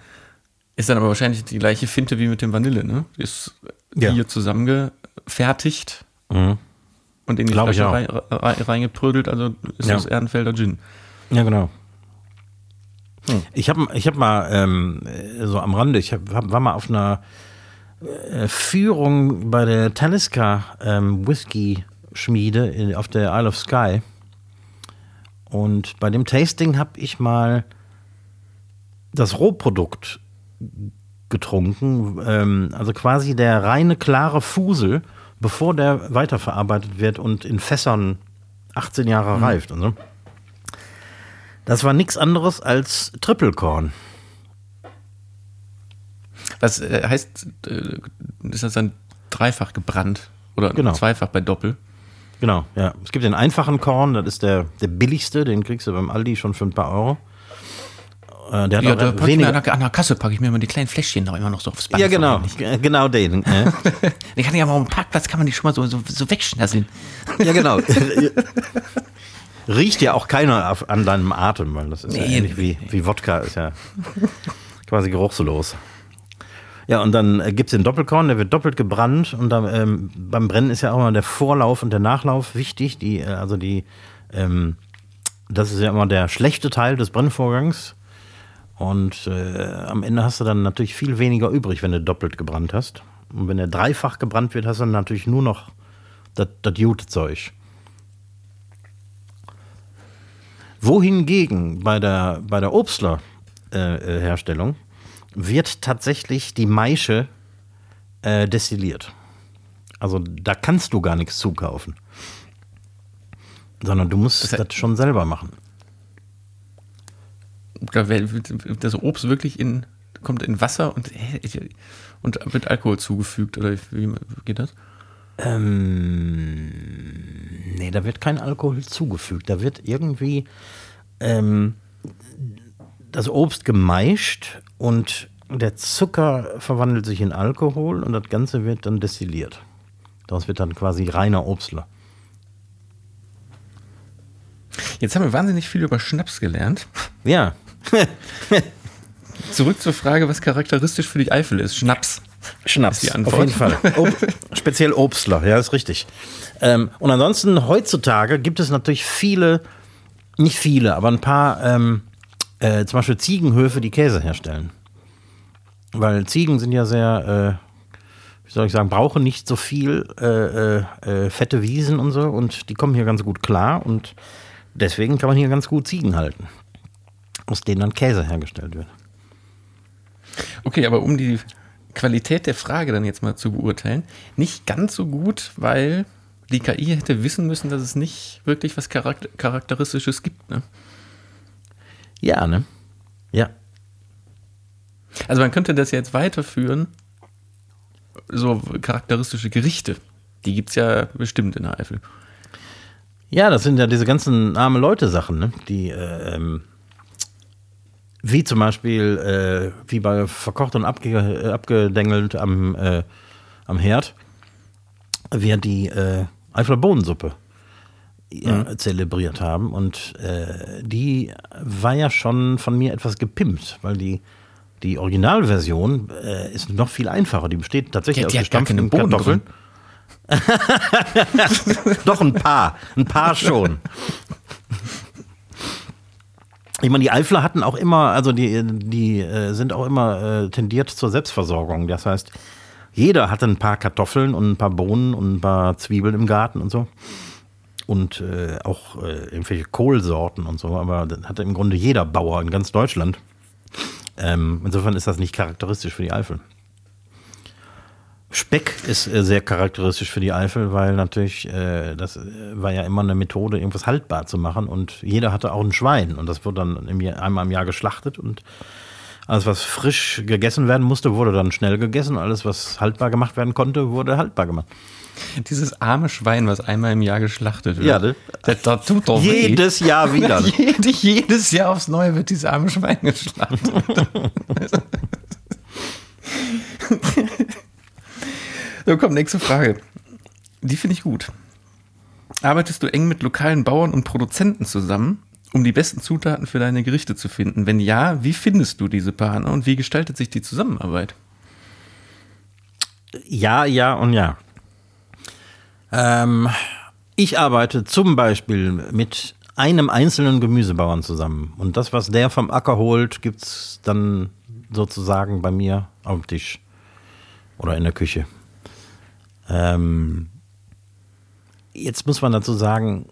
Ist dann aber wahrscheinlich die gleiche Finte wie mit dem Vanille, ne? Ist ja. hier zusammengefertigt mhm. und in die Flasche reingeprödelt, also ist ja. das Ehrenfelder Gin. Ja, genau. Hm. Ich habe ich hab mal ähm, so am Rande, ich hab, war mal auf einer äh, Führung bei der Taliska ähm, Whisky Schmiede auf der Isle of Skye. Und bei dem Tasting habe ich mal das Rohprodukt getrunken, ähm, also quasi der reine klare Fusel, bevor der weiterverarbeitet wird und in Fässern 18 Jahre mhm. reift und so. Das war nichts anderes als Trippelkorn. Was äh, heißt, äh, ist das dann dreifach gebrannt oder genau. zweifach bei Doppel? Genau, ja. Es gibt den einfachen Korn, das ist der, der billigste, den kriegst du beim Aldi schon für ein paar Euro. Äh, der hat ja, da weniger. An der, an der Kasse packe ich mir immer die kleinen Fläschchen noch immer noch so aufs Band. Ja, genau, genau den. Äh. den kann ich aber auf dem Parkplatz, kann man die schon mal so, so, so wegschnasseln. ja, genau. Riecht ja auch keiner an deinem Atem, weil das ist nee, ja ähnlich wie, wie Wodka, ist ja quasi geruchslos. Ja, und dann äh, gibt es den Doppelkorn, der wird doppelt gebrannt und dann, ähm, beim Brennen ist ja auch immer der Vorlauf und der Nachlauf wichtig. Die, äh, also die, ähm, das ist ja immer der schlechte Teil des Brennvorgangs. Und äh, am Ende hast du dann natürlich viel weniger übrig, wenn du doppelt gebrannt hast. Und wenn er dreifach gebrannt wird, hast du dann natürlich nur noch das, das Jute-Zeug. Wohingegen bei der, bei der Obstler-Herstellung äh, wird tatsächlich die Maische äh, destilliert. Also da kannst du gar nichts zukaufen. Sondern du musst das, das schon selber machen. Das Obst wirklich in, kommt in Wasser und, und wird Alkohol zugefügt, oder wie geht das? Ähm, nee, da wird kein Alkohol zugefügt. Da wird irgendwie ähm, das Obst gemeischt und der Zucker verwandelt sich in Alkohol und das Ganze wird dann destilliert. Daraus wird dann quasi reiner Obstler. Jetzt haben wir wahnsinnig viel über Schnaps gelernt. Ja. Zurück zur Frage, was charakteristisch für die Eifel ist. Schnaps. Schnaps, die Antwort. auf jeden Fall. Ob, speziell Obstler, ja, ist richtig. Ähm, und ansonsten, heutzutage gibt es natürlich viele, nicht viele, aber ein paar ähm, äh, zum Beispiel Ziegenhöfe, die Käse herstellen. Weil Ziegen sind ja sehr, äh, wie soll ich sagen, brauchen nicht so viel äh, äh, äh, fette Wiesen und so und die kommen hier ganz gut klar und deswegen kann man hier ganz gut Ziegen halten, aus denen dann Käse hergestellt wird. Okay, aber um die Qualität der Frage dann jetzt mal zu beurteilen, nicht ganz so gut, weil die KI hätte wissen müssen, dass es nicht wirklich was Charakteristisches gibt. Ne? Ja, ne? Ja. Also man könnte das jetzt weiterführen, so charakteristische Gerichte. Die gibt es ja bestimmt in der Eifel. Ja, das sind ja diese ganzen arme Leute-Sachen, ne? die äh, ähm, wie zum Beispiel, äh, wie bei verkocht und abge abgedengelt am, äh, am Herd, wir die äh, Eifler Bohnensuppe mhm. zelebriert haben. Und äh, die war ja schon von mir etwas gepimpt, weil die, die Originalversion äh, ist noch viel einfacher. Die besteht tatsächlich die, aus gestampften Kartoffeln. Doch ein paar, ein paar schon. Ich meine, die Eifler hatten auch immer, also die, die äh, sind auch immer äh, tendiert zur Selbstversorgung. Das heißt, jeder hatte ein paar Kartoffeln und ein paar Bohnen und ein paar Zwiebeln im Garten und so und äh, auch äh, irgendwelche Kohlsorten und so, aber das hatte im Grunde jeder Bauer in ganz Deutschland. Ähm, insofern ist das nicht charakteristisch für die Eifel. Speck ist äh, sehr charakteristisch für die Eifel, weil natürlich, äh, das äh, war ja immer eine Methode, irgendwas haltbar zu machen. Und jeder hatte auch ein Schwein. Und das wurde dann im Jahr, einmal im Jahr geschlachtet. Und alles, was frisch gegessen werden musste, wurde dann schnell gegessen. Alles, was haltbar gemacht werden konnte, wurde haltbar gemacht. Dieses arme Schwein, was einmal im Jahr geschlachtet wird. Ja, das, das, das tut doch jedes weh. Jahr wieder. Jede, jedes Jahr aufs Neue wird dieses arme Schwein geschlachtet. so, komm, nächste Frage. Die finde ich gut. Arbeitest du eng mit lokalen Bauern und Produzenten zusammen, um die besten Zutaten für deine Gerichte zu finden? Wenn ja, wie findest du diese Partner und wie gestaltet sich die Zusammenarbeit? Ja, ja und ja. Ähm, ich arbeite zum Beispiel mit einem einzelnen Gemüsebauern zusammen. Und das, was der vom Acker holt, gibt es dann sozusagen bei mir auf dem Tisch oder in der Küche. Ähm, jetzt muss man dazu sagen,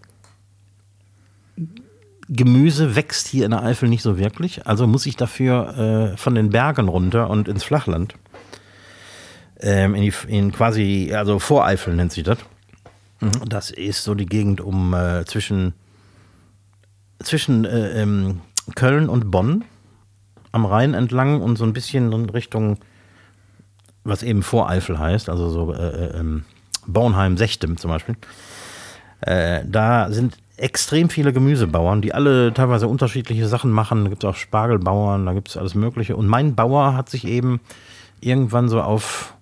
Gemüse wächst hier in der Eifel nicht so wirklich. Also muss ich dafür äh, von den Bergen runter und ins Flachland. Ähm, in, die, in quasi, also Voreifel nennt sich das. Mhm. Das ist so die Gegend um äh, zwischen, zwischen äh, ähm, Köln und Bonn am Rhein entlang und so ein bisschen in Richtung, was eben Voreifel heißt, also so äh, äh ähm, Bornheim, Sechtem zum Beispiel. Äh, da sind extrem viele Gemüsebauern, die alle teilweise unterschiedliche Sachen machen. Da gibt es auch Spargelbauern, da gibt es alles Mögliche. Und mein Bauer hat sich eben irgendwann so auf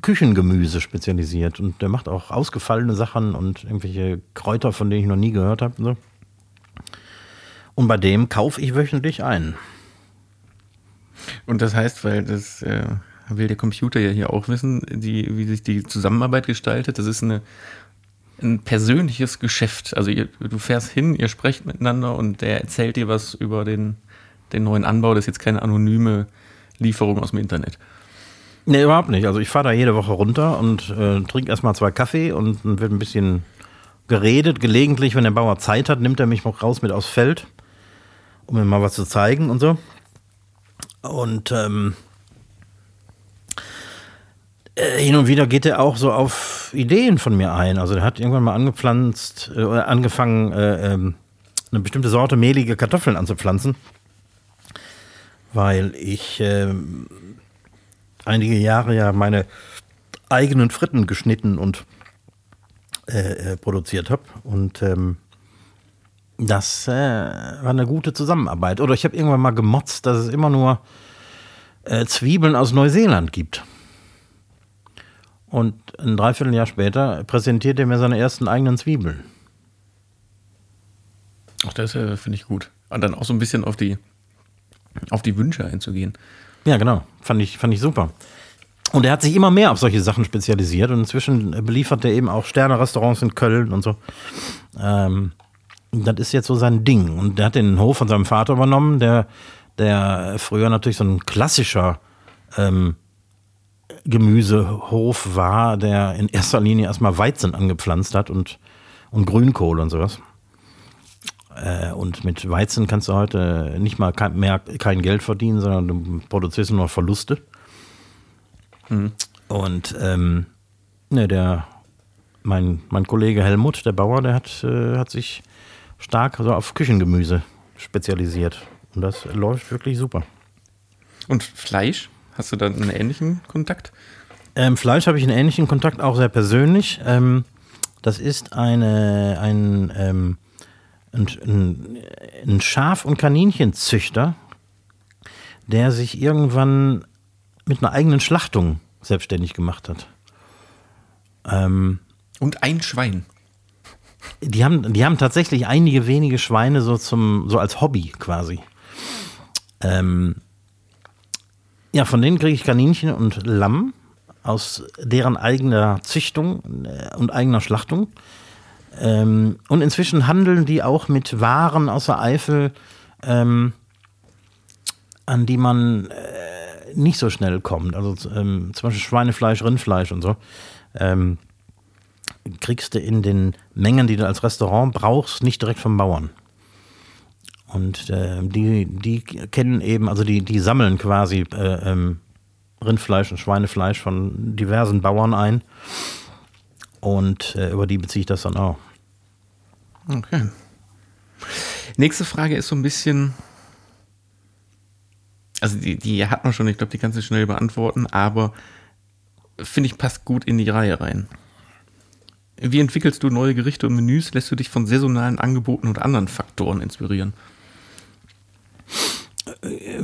Küchengemüse spezialisiert und der macht auch ausgefallene Sachen und irgendwelche Kräuter, von denen ich noch nie gehört habe. Und, so. und bei dem kaufe ich wöchentlich ein. Und das heißt, weil das äh, will der Computer ja hier auch wissen, die, wie sich die Zusammenarbeit gestaltet, das ist eine, ein persönliches Geschäft. Also ihr, du fährst hin, ihr sprecht miteinander und der erzählt dir was über den, den neuen Anbau. Das ist jetzt keine anonyme Lieferung aus dem Internet. Nee, überhaupt nicht. Also ich fahre da jede Woche runter und äh, trinke erstmal zwei Kaffee und dann wird ein bisschen geredet. Gelegentlich, wenn der Bauer Zeit hat, nimmt er mich noch raus mit aufs Feld, um mir mal was zu zeigen und so. Und ähm, äh, hin und wieder geht er auch so auf Ideen von mir ein. Also der hat irgendwann mal angepflanzt, äh, angefangen, äh, ähm, eine bestimmte Sorte mehlige Kartoffeln anzupflanzen. Weil ich ähm, einige Jahre ja meine eigenen Fritten geschnitten und äh, äh, produziert habe. Und ähm, das äh, war eine gute Zusammenarbeit. Oder ich habe irgendwann mal gemotzt, dass es immer nur äh, Zwiebeln aus Neuseeland gibt. Und ein Dreivierteljahr später präsentiert er mir seine ersten eigenen Zwiebeln. Ach, das äh, finde ich gut. Und dann auch so ein bisschen auf die, auf die Wünsche einzugehen. Ja, genau. Fand ich, fand ich super. Und er hat sich immer mehr auf solche Sachen spezialisiert und inzwischen beliefert er eben auch Sterne-Restaurants in Köln und so. Ähm, das ist jetzt so sein Ding. Und der hat den Hof von seinem Vater übernommen, der, der früher natürlich so ein klassischer ähm, Gemüsehof war, der in erster Linie erstmal Weizen angepflanzt hat und, und Grünkohl und sowas. Äh, und mit Weizen kannst du heute nicht mal kein, mehr kein Geld verdienen, sondern du produzierst nur Verluste. Mhm. Und ähm, ne, der, mein, mein Kollege Helmut, der Bauer, der hat, äh, hat sich stark so auf Küchengemüse spezialisiert. Und das läuft wirklich super. Und Fleisch? Hast du da einen ähnlichen Kontakt? Ähm, Fleisch habe ich einen ähnlichen Kontakt, auch sehr persönlich. Ähm, das ist eine, ein ähm, ein, ein, Schaf- und Kaninchenzüchter, der sich irgendwann mit einer eigenen Schlachtung selbstständig gemacht hat. Ähm, und ein Schwein. Die haben, die haben tatsächlich einige wenige Schweine so zum, so als Hobby quasi. Ähm, ja, von denen kriege ich Kaninchen und Lamm aus deren eigener Züchtung äh, und eigener Schlachtung. Ähm, und inzwischen handeln die auch mit Waren aus der Eifel, ähm, an die man äh, nicht so schnell kommt. Also ähm, zum Beispiel Schweinefleisch, Rindfleisch und so. Ähm, kriegst du in den Mengen, die du als Restaurant brauchst, nicht direkt vom Bauern. Und äh, die, die kennen eben, also die, die sammeln quasi äh, ähm, Rindfleisch und Schweinefleisch von diversen Bauern ein. Und äh, über die beziehe ich das dann auch. Okay. Nächste Frage ist so ein bisschen, also die, die hat man schon, ich glaube, die kannst du schnell beantworten, aber finde ich, passt gut in die Reihe rein. Wie entwickelst du neue Gerichte und Menüs? Lässt du dich von saisonalen Angeboten oder anderen Faktoren inspirieren?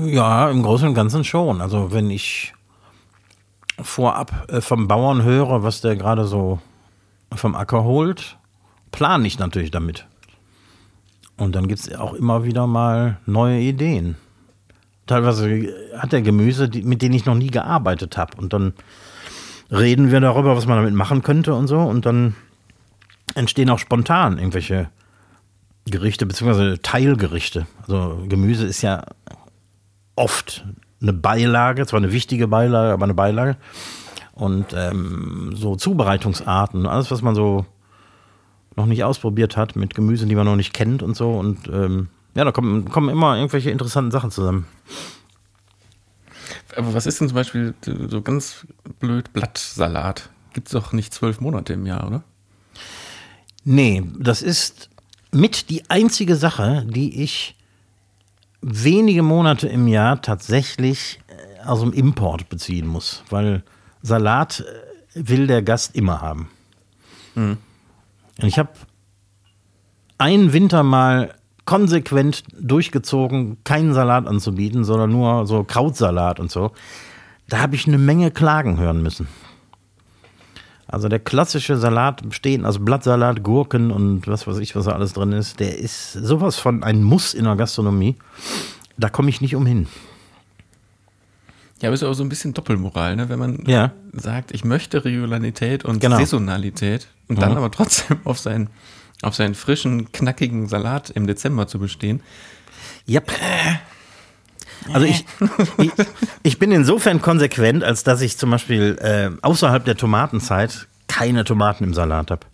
Ja, im Großen und Ganzen schon. Also wenn ich vorab äh, vom Bauern höre, was der gerade so vom Acker holt, plane ich natürlich damit. Und dann gibt es auch immer wieder mal neue Ideen. Teilweise hat er Gemüse, mit denen ich noch nie gearbeitet habe. Und dann reden wir darüber, was man damit machen könnte und so. Und dann entstehen auch spontan irgendwelche Gerichte, beziehungsweise Teilgerichte. Also Gemüse ist ja oft eine Beilage, zwar eine wichtige Beilage, aber eine Beilage. Und ähm, so Zubereitungsarten, alles, was man so noch nicht ausprobiert hat, mit Gemüse, die man noch nicht kennt und so. Und ähm, ja, da kommen, kommen immer irgendwelche interessanten Sachen zusammen. Aber was ist denn zum Beispiel so ganz blöd Blattsalat? Gibt es doch nicht zwölf Monate im Jahr, oder? Nee, das ist mit die einzige Sache, die ich wenige Monate im Jahr tatsächlich äh, aus dem Import beziehen muss, weil Salat äh, will der Gast immer haben. Mhm. Und ich habe einen Winter mal konsequent durchgezogen, keinen Salat anzubieten, sondern nur so Krautsalat und so. Da habe ich eine Menge Klagen hören müssen. Also der klassische Salat bestehen aus Blattsalat, Gurken und was weiß ich, was da alles drin ist, der ist sowas von ein Muss in der Gastronomie. Da komme ich nicht umhin. Ja, aber ist auch so ein bisschen Doppelmoral, ne? wenn man ja. sagt, ich möchte Regionalität und genau. Saisonalität und dann mhm. aber trotzdem auf seinen, auf seinen frischen, knackigen Salat im Dezember zu bestehen. Yep. Also ich, ich, ich, bin insofern konsequent, als dass ich zum Beispiel äh, außerhalb der Tomatenzeit keine Tomaten im Salat habe.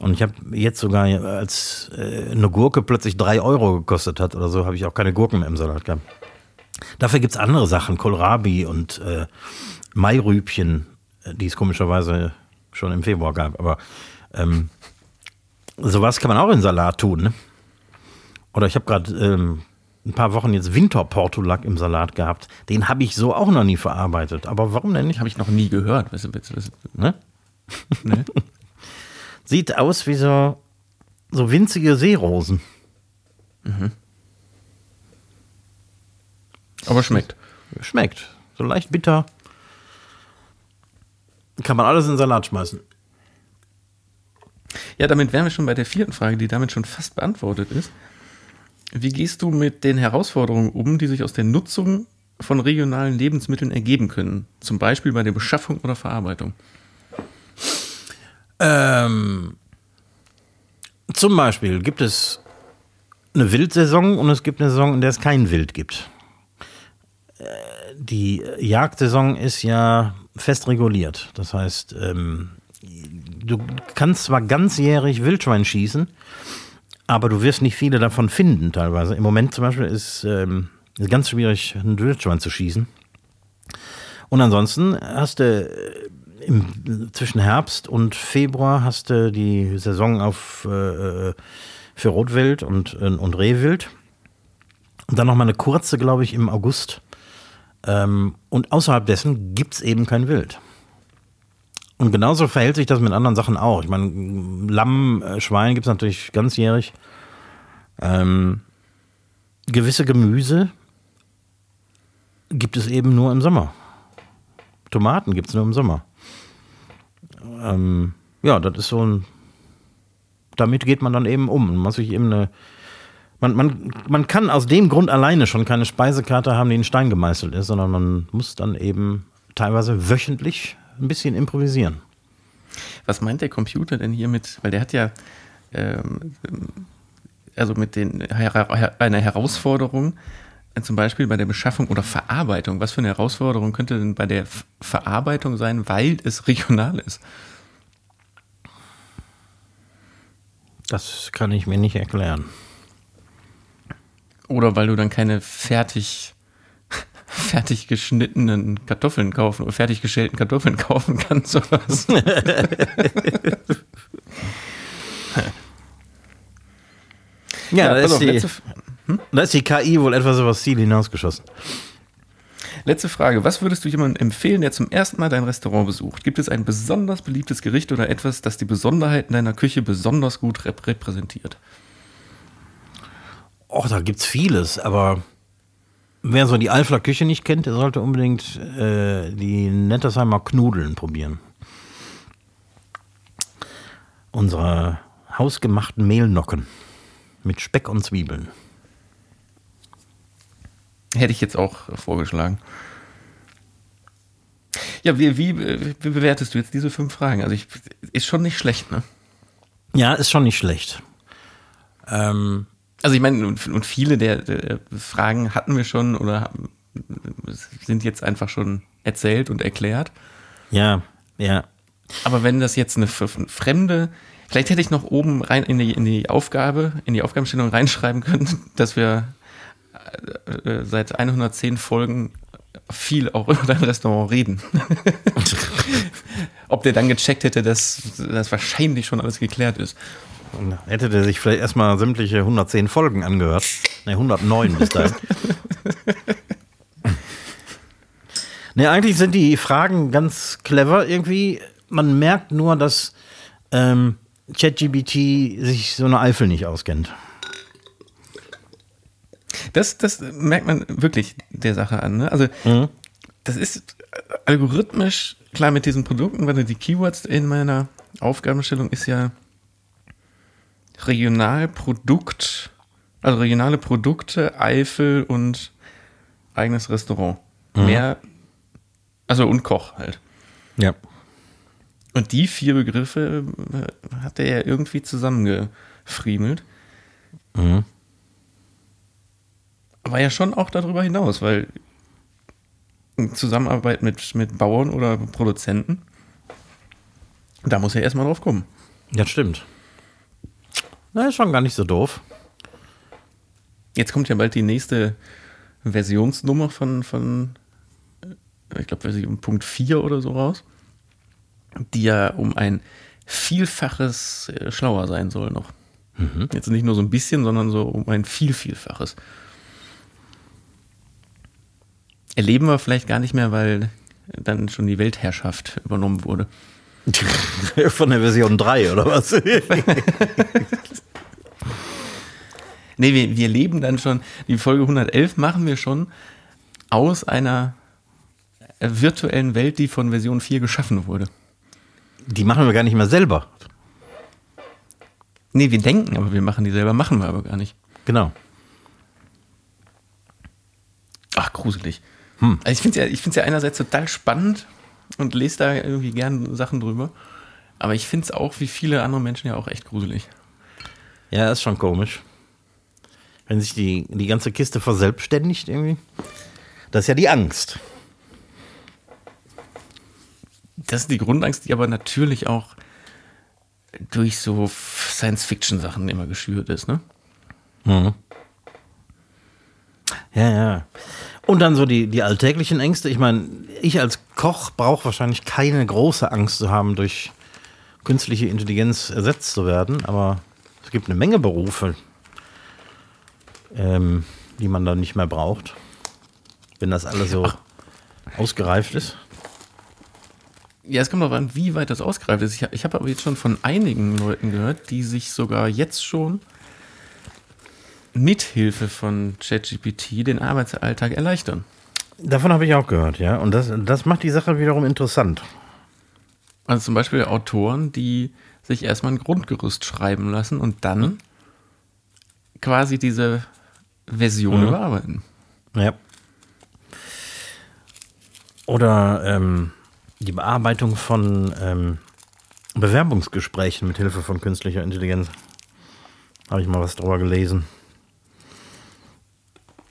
Und ich habe jetzt sogar, als äh, eine Gurke plötzlich drei Euro gekostet hat oder so, habe ich auch keine Gurken mehr im Salat gehabt. Dafür gibt es andere Sachen, Kohlrabi und äh, Mairübchen, äh, die es komischerweise schon im Februar gab. Aber ähm, sowas kann man auch in Salat tun. Ne? Oder ich habe gerade ähm, ein paar Wochen jetzt Winterportulak im Salat gehabt. Den habe ich so auch noch nie verarbeitet. Aber warum denn nicht? Habe ich noch nie gehört. Was, was, was, ne? ne? Sieht aus wie so, so winzige Seerosen. Mhm. Aber schmeckt. Schmeckt. So leicht bitter. Kann man alles in den Salat schmeißen. Ja, damit wären wir schon bei der vierten Frage, die damit schon fast beantwortet ist. Wie gehst du mit den Herausforderungen um, die sich aus der Nutzung von regionalen Lebensmitteln ergeben können? Zum Beispiel bei der Beschaffung oder Verarbeitung? Ähm, zum Beispiel gibt es eine Wildsaison und es gibt eine Saison, in der es kein Wild gibt. Äh, die Jagdsaison ist ja fest reguliert. Das heißt, ähm, du kannst zwar ganzjährig Wildschwein schießen, aber du wirst nicht viele davon finden, teilweise. Im Moment zum Beispiel ist es ähm, ganz schwierig, einen Wildschwein zu schießen. Und ansonsten hast du äh, im, zwischen Herbst und Februar hast du die Saison auf, äh, für Rotwild und, äh, und Rehwild. Und dann nochmal eine kurze, glaube ich, im August. Ähm, und außerhalb dessen gibt es eben kein Wild. Und genauso verhält sich das mit anderen Sachen auch. Ich meine, Lamm, äh, Schwein gibt es natürlich ganzjährig. Ähm, gewisse Gemüse gibt es eben nur im Sommer. Tomaten gibt es nur im Sommer. Ähm, ja, das ist so ein. Damit geht man dann eben um. Man sich eben eine. Man, man, man kann aus dem Grund alleine schon keine Speisekarte haben, die in Stein gemeißelt ist, sondern man muss dann eben teilweise wöchentlich ein bisschen improvisieren. Was meint der Computer denn hier mit, weil der hat ja ähm, also mit den einer Herausforderung, äh, zum Beispiel bei der Beschaffung oder Verarbeitung. Was für eine Herausforderung könnte denn bei der Verarbeitung sein, weil es regional ist? Das kann ich mir nicht erklären. Oder weil du dann keine fertig fertig geschnittenen Kartoffeln kaufen oder fertig geschälten Kartoffeln kaufen kannst oder so. Ja, da, pass ist auf, die, letzte, da ist die KI wohl etwas übers Ziel hinausgeschossen. letzte Frage. Was würdest du jemandem empfehlen, der zum ersten Mal dein Restaurant besucht? Gibt es ein besonders beliebtes Gericht oder etwas, das die Besonderheiten deiner Küche besonders gut rep repräsentiert? Och, da gibt's vieles, aber wer so die Alfler Küche nicht kennt, der sollte unbedingt äh, die Nettersheimer Knudeln probieren. Unsere hausgemachten Mehlnocken mit Speck und Zwiebeln. Hätte ich jetzt auch vorgeschlagen. Ja, wie, wie, wie bewertest du jetzt diese fünf Fragen? Also ich, ist schon nicht schlecht, ne? Ja, ist schon nicht schlecht. Ähm, Also ich meine, und, und viele der, der Fragen hatten wir schon oder haben- sind jetzt einfach schon erzählt und erklärt. ja, ja. Aber wenn das jetzt eine fremde, vielleicht hätte ich noch oben rein in die, in die Aufgabe, in die Aufgabenstellung reinschreiben können, dass wir äh, äh, seit 110 Folgen viel auch über dein Restaurant reden. Ob der dann gecheckt hätte, dass das wahrscheinlich schon alles geklärt ist. Und Hätte der sich vielleicht erstmal sämtliche 110 Folgen angehört. Ne, 109 bis dahin. ne, eigentlich sind die Fragen ganz clever irgendwie. Man merkt nur, dass ähm, ChatGBT sich so eine Eifel nicht auskennt. Das, das merkt man wirklich der Sache an. Ne? Also, das ist algorithmisch, klar mit diesen Produkten, weil die Keywords in meiner Aufgabenstellung ist ja Regionalprodukt, also regionale Produkte, Eifel und eigenes Restaurant. Mehr, also und Koch halt. Ja. Und die vier Begriffe äh, hat er ja irgendwie zusammengefriemelt. Aber ja schon auch darüber hinaus, weil Zusammenarbeit mit, mit Bauern oder Produzenten, da muss er erstmal drauf kommen. Ja, stimmt. Na, ist schon gar nicht so doof. Jetzt kommt ja bald die nächste Versionsnummer von, von äh, ich glaube, Version Punkt 4 oder so raus, die ja um ein Vielfaches äh, schlauer sein soll noch. Jetzt nicht nur so ein bisschen, sondern so um ein viel, Vielfaches. Erleben wir vielleicht gar nicht mehr, weil dann schon die Weltherrschaft übernommen wurde. Von der Version 3 oder was? Nee, wir, wir leben dann schon, die Folge 111 machen wir schon aus einer virtuellen Welt, die von Version 4 geschaffen wurde. Die machen wir gar nicht mehr selber. Nee, wir denken, aber wir machen die selber, machen wir aber gar nicht. Genau. Ach, gruselig. Also ich finde es ja, ich ja einerseits total spannend und lese da irgendwie gern Sachen drüber. Aber ich finde es auch, wie viele andere Menschen, ja auch echt gruselig. Ja, ist schon komisch. Wenn sich die, die ganze Kiste verselbstständigt irgendwie. Das ist ja die Angst. Das ist die Grundangst, die aber natürlich auch durch so Science-Fiction-Sachen immer geschürt ist, ne? Ja, ja. Und dann so die, die alltäglichen Ängste. Ich meine, ich als Koch brauche wahrscheinlich keine große Angst zu haben, durch künstliche Intelligenz ersetzt zu werden. Aber es gibt eine Menge Berufe, ähm, die man dann nicht mehr braucht. Wenn das alles so ausgereift ist. Ja, es kommt darauf an, wie weit das ausgereift ist. Ich, ich habe aber jetzt schon von einigen Leuten gehört, die sich sogar jetzt schon mithilfe von ChatGPT den Arbeitsalltag erleichtern. Davon habe ich auch gehört, ja. Und das, das macht die Sache wiederum interessant. Also zum Beispiel Autoren, die sich erstmal ein Grundgerüst schreiben lassen und dann quasi diese Version überarbeiten. Ja. Oder ähm, die Bearbeitung von ähm, Bewerbungsgesprächen mit Hilfe von künstlicher Intelligenz. Habe ich mal was drüber gelesen.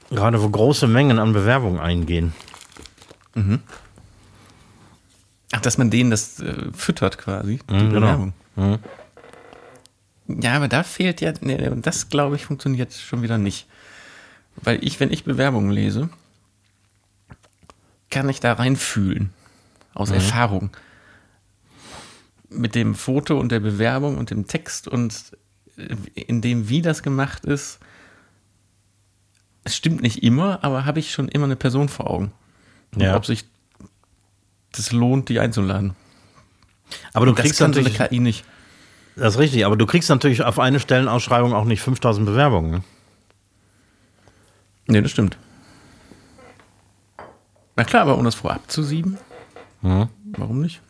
Gerade wo große Mengen an Bewerbungen eingehen. Ach, dass man denen das äh, füttert quasi, die Mhm, genau. Bewerbung. Ja, aber da fehlt ja, nee, und das glaube ich funktioniert schon wieder nicht. Weil ich, wenn ich Bewerbungen lese, kann ich da reinfühlen. Aus Erfahrung. Mit dem Foto und der Bewerbung und dem Text und äh, in dem, wie das gemacht ist. Es stimmt nicht immer, aber habe ich schon immer eine Person vor Augen. Und Ja. ob sich das lohnt, die einzuladen. Aber du Das kriegst kann so eine natürlich, KI nicht. das ist richtig, aber du kriegst natürlich auf eine Stellenausschreibung auch nicht 5000 Bewerbungen. Ne? Nee, das stimmt. Na klar, aber um das vorab zu sieben, warum nicht?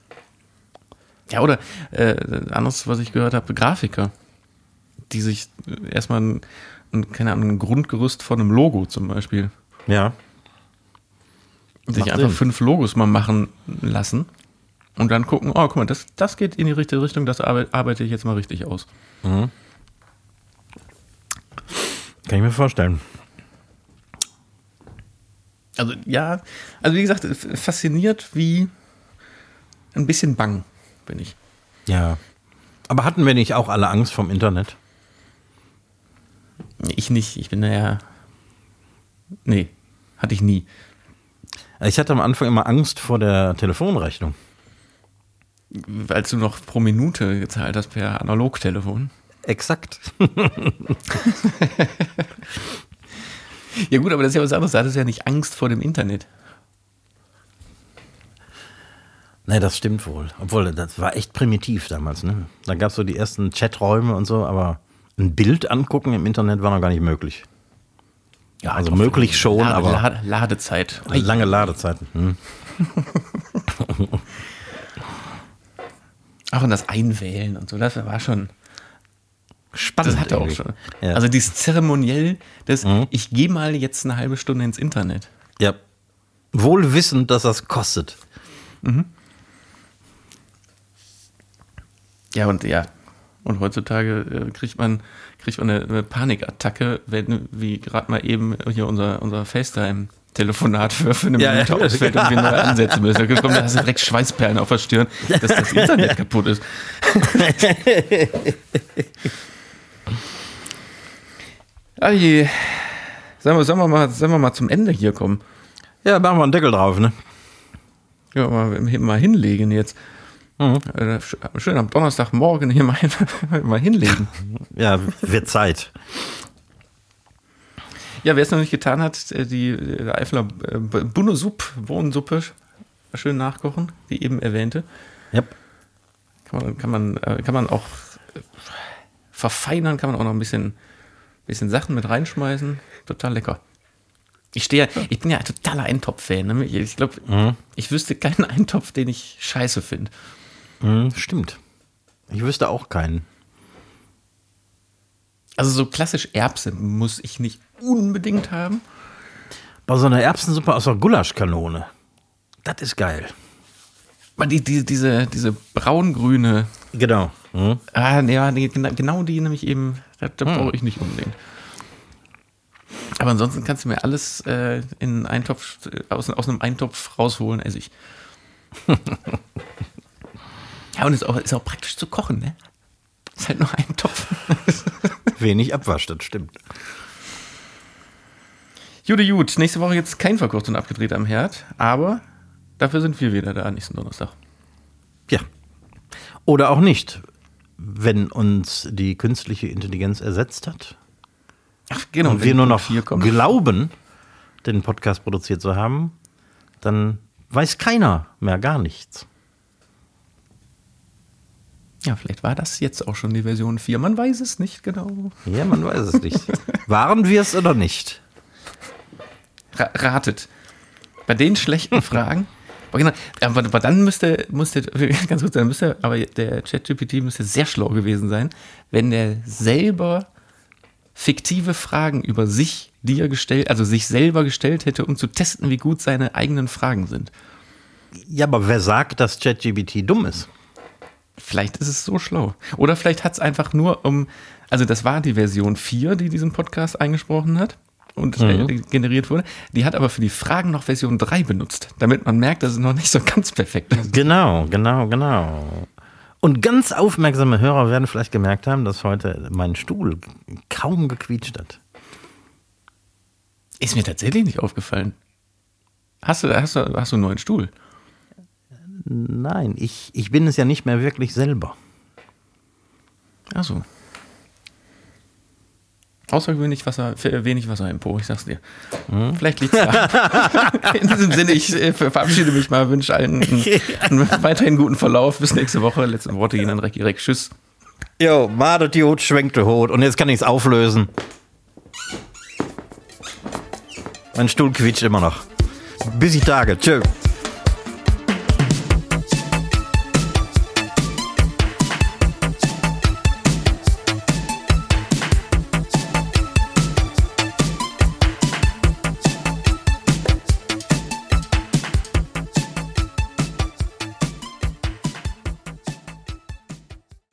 Ja, oder äh, anderes, was ich gehört habe, Grafiker, die sich erstmal ein, ein, keine Ahnung, ein Grundgerüst von einem Logo zum Beispiel, Ja. sich Macht einfach Sinn. fünf Logos mal machen lassen und dann gucken, oh, guck mal, das, das geht in die richtige Richtung, das arbeite, arbeite ich jetzt mal richtig aus. Kann ich mir vorstellen. Also ja, also wie gesagt, fasziniert wie ein bisschen bang bin ich. Ja. Aber hatten wir nicht auch alle Angst vom Internet? Ich nicht, ich bin da ja. Nee, hatte ich nie. Ich hatte am Anfang immer Angst vor der Telefonrechnung. Als du noch pro Minute gezahlt hast per Analogtelefon. Exakt. Ja, gut, aber das ist ja was anderes. Da hattest du ja nicht Angst vor dem Internet. Nee, das stimmt wohl. Obwohl, das war echt primitiv damals. Ne? Da gab es so die ersten Chaträume und so, aber ein Bild angucken im Internet war noch gar nicht möglich. Ja, Also möglich schon, Lade, aber- Lade, Ladezeit. Lange Ladezeiten. Hm. Auch und das Einwählen und so, das war schon. Spannend. Das hatte auch schon. Ja. Also dieses Zeremoniell, das ich gehe mal jetzt eine halbe Stunde ins Internet. ja. Wohl wissend, dass das kostet. Ja, und ja. Und heutzutage äh, kriegt man, kriegt man eine, eine Panikattacke, wenn, wie gerade mal eben hier unser, unser FaceTime-Telefonat für, für eine Ja, Minute ja. ausfällt und wir neu ansetzen müssen. Da kommt, da hast du direkt Schweißperlen auf der Stirn, dass das Internet kaputt ist. ah je. Sollen wir, sollen, wir mal, sollen wir mal zum Ende hier kommen? Ja, machen wir einen Deckel drauf, ne? Ja, mal, mal hinlegen jetzt. Äh, sch- Schön am Donnerstagmorgen hier mal, mal hinlegen. Ja, wird Zeit. Ja, wer es noch nicht getan hat, äh, die äh, Eifler äh, Bunnesupp, Bohnensuppe, schön nachkochen, die eben erwähnte. Ja. Kann man, kann man, äh, kann man auch äh, verfeinern, kann man auch noch ein bisschen, bisschen Sachen mit reinschmeißen. Total lecker. Ich stehe, ich bin ja ein totaler Eintopf-Fan. Ne? Ich, ich glaube, ich wüsste keinen Eintopf, den ich scheiße finde. Hm, stimmt. Ich wüsste auch keinen. Also so klassisch Erbse muss ich nicht unbedingt haben. Bei so einer Erbsensuppe aus der Gulaschkanone. Das ist geil. Aber die, die, diese, diese braungrüne Genau. Hm? Ah, ja, genau, die nämlich eben, das, das brauche ich nicht unbedingt. Aber ansonsten kannst du mir alles äh, in einen Eintopf, äh, aus, aus einem Eintopf rausholen, esse ich. ja, und ist auch, ist auch praktisch zu kochen, ne? Ist halt nur ein Topf. Wenig Abwasch, das stimmt. Jude, gut. Nächste Woche jetzt kein verkocht und abgedreht am Herd, aber dafür sind wir wieder da nächsten Donnerstag. Ja. Oder auch nicht. Wenn uns die künstliche Intelligenz ersetzt hat Ach, genau. und wir nur noch glauben, den Podcast produziert zu haben, dann weiß keiner mehr gar nichts. Ja, vielleicht war das jetzt auch schon die Version 4. Man weiß es nicht genau. Ja, man weiß es nicht. Waren wir es oder nicht? Ra ratet. Bei den schlechten Fragen. Aber, genau, dann müsste, müsste, ganz kurz, dann müsste, aber der ChatGPT müsste sehr schlau gewesen sein, wenn der selber fiktive Fragen über sich dir gestellt, also sich selber gestellt hätte, um zu testen, wie gut seine eigenen Fragen sind. Ja, aber wer sagt, dass ChatGPT dumm ist? Vielleicht ist es so schlau. Oder vielleicht hat es einfach nur um, also das war die Version 4, die diesen Podcast eingesprochen hat und äh, generiert wurde. Die hat aber für die Fragen noch Version 3 benutzt, damit man merkt, dass es noch nicht so ganz perfekt ist. Genau, genau, genau. Und ganz aufmerksame Hörer werden vielleicht gemerkt haben, dass heute mein Stuhl kaum gequietscht hat. Ist mir tatsächlich nicht aufgefallen. Hast du, hast du, hast du einen neuen Stuhl? Nein, ich, ich bin es ja nicht mehr wirklich selber. Ach so. Außergewöhnlich Wasser, wenig Wasser im Po, ich sag's dir. Hm? Vielleicht liegt's da. In diesem Sinne, ich äh, verabschiede mich mal, wünsche allen einen, einen, weiterhin guten Verlauf. Bis nächste Woche. Letzte Worte gehen an Recki Reck. Tschüss. Jo, madet die Hut, schwenkt die Hut. Und jetzt kann ich's auflösen. Mein Stuhl quietscht immer noch. Bis die Tage. Tschö.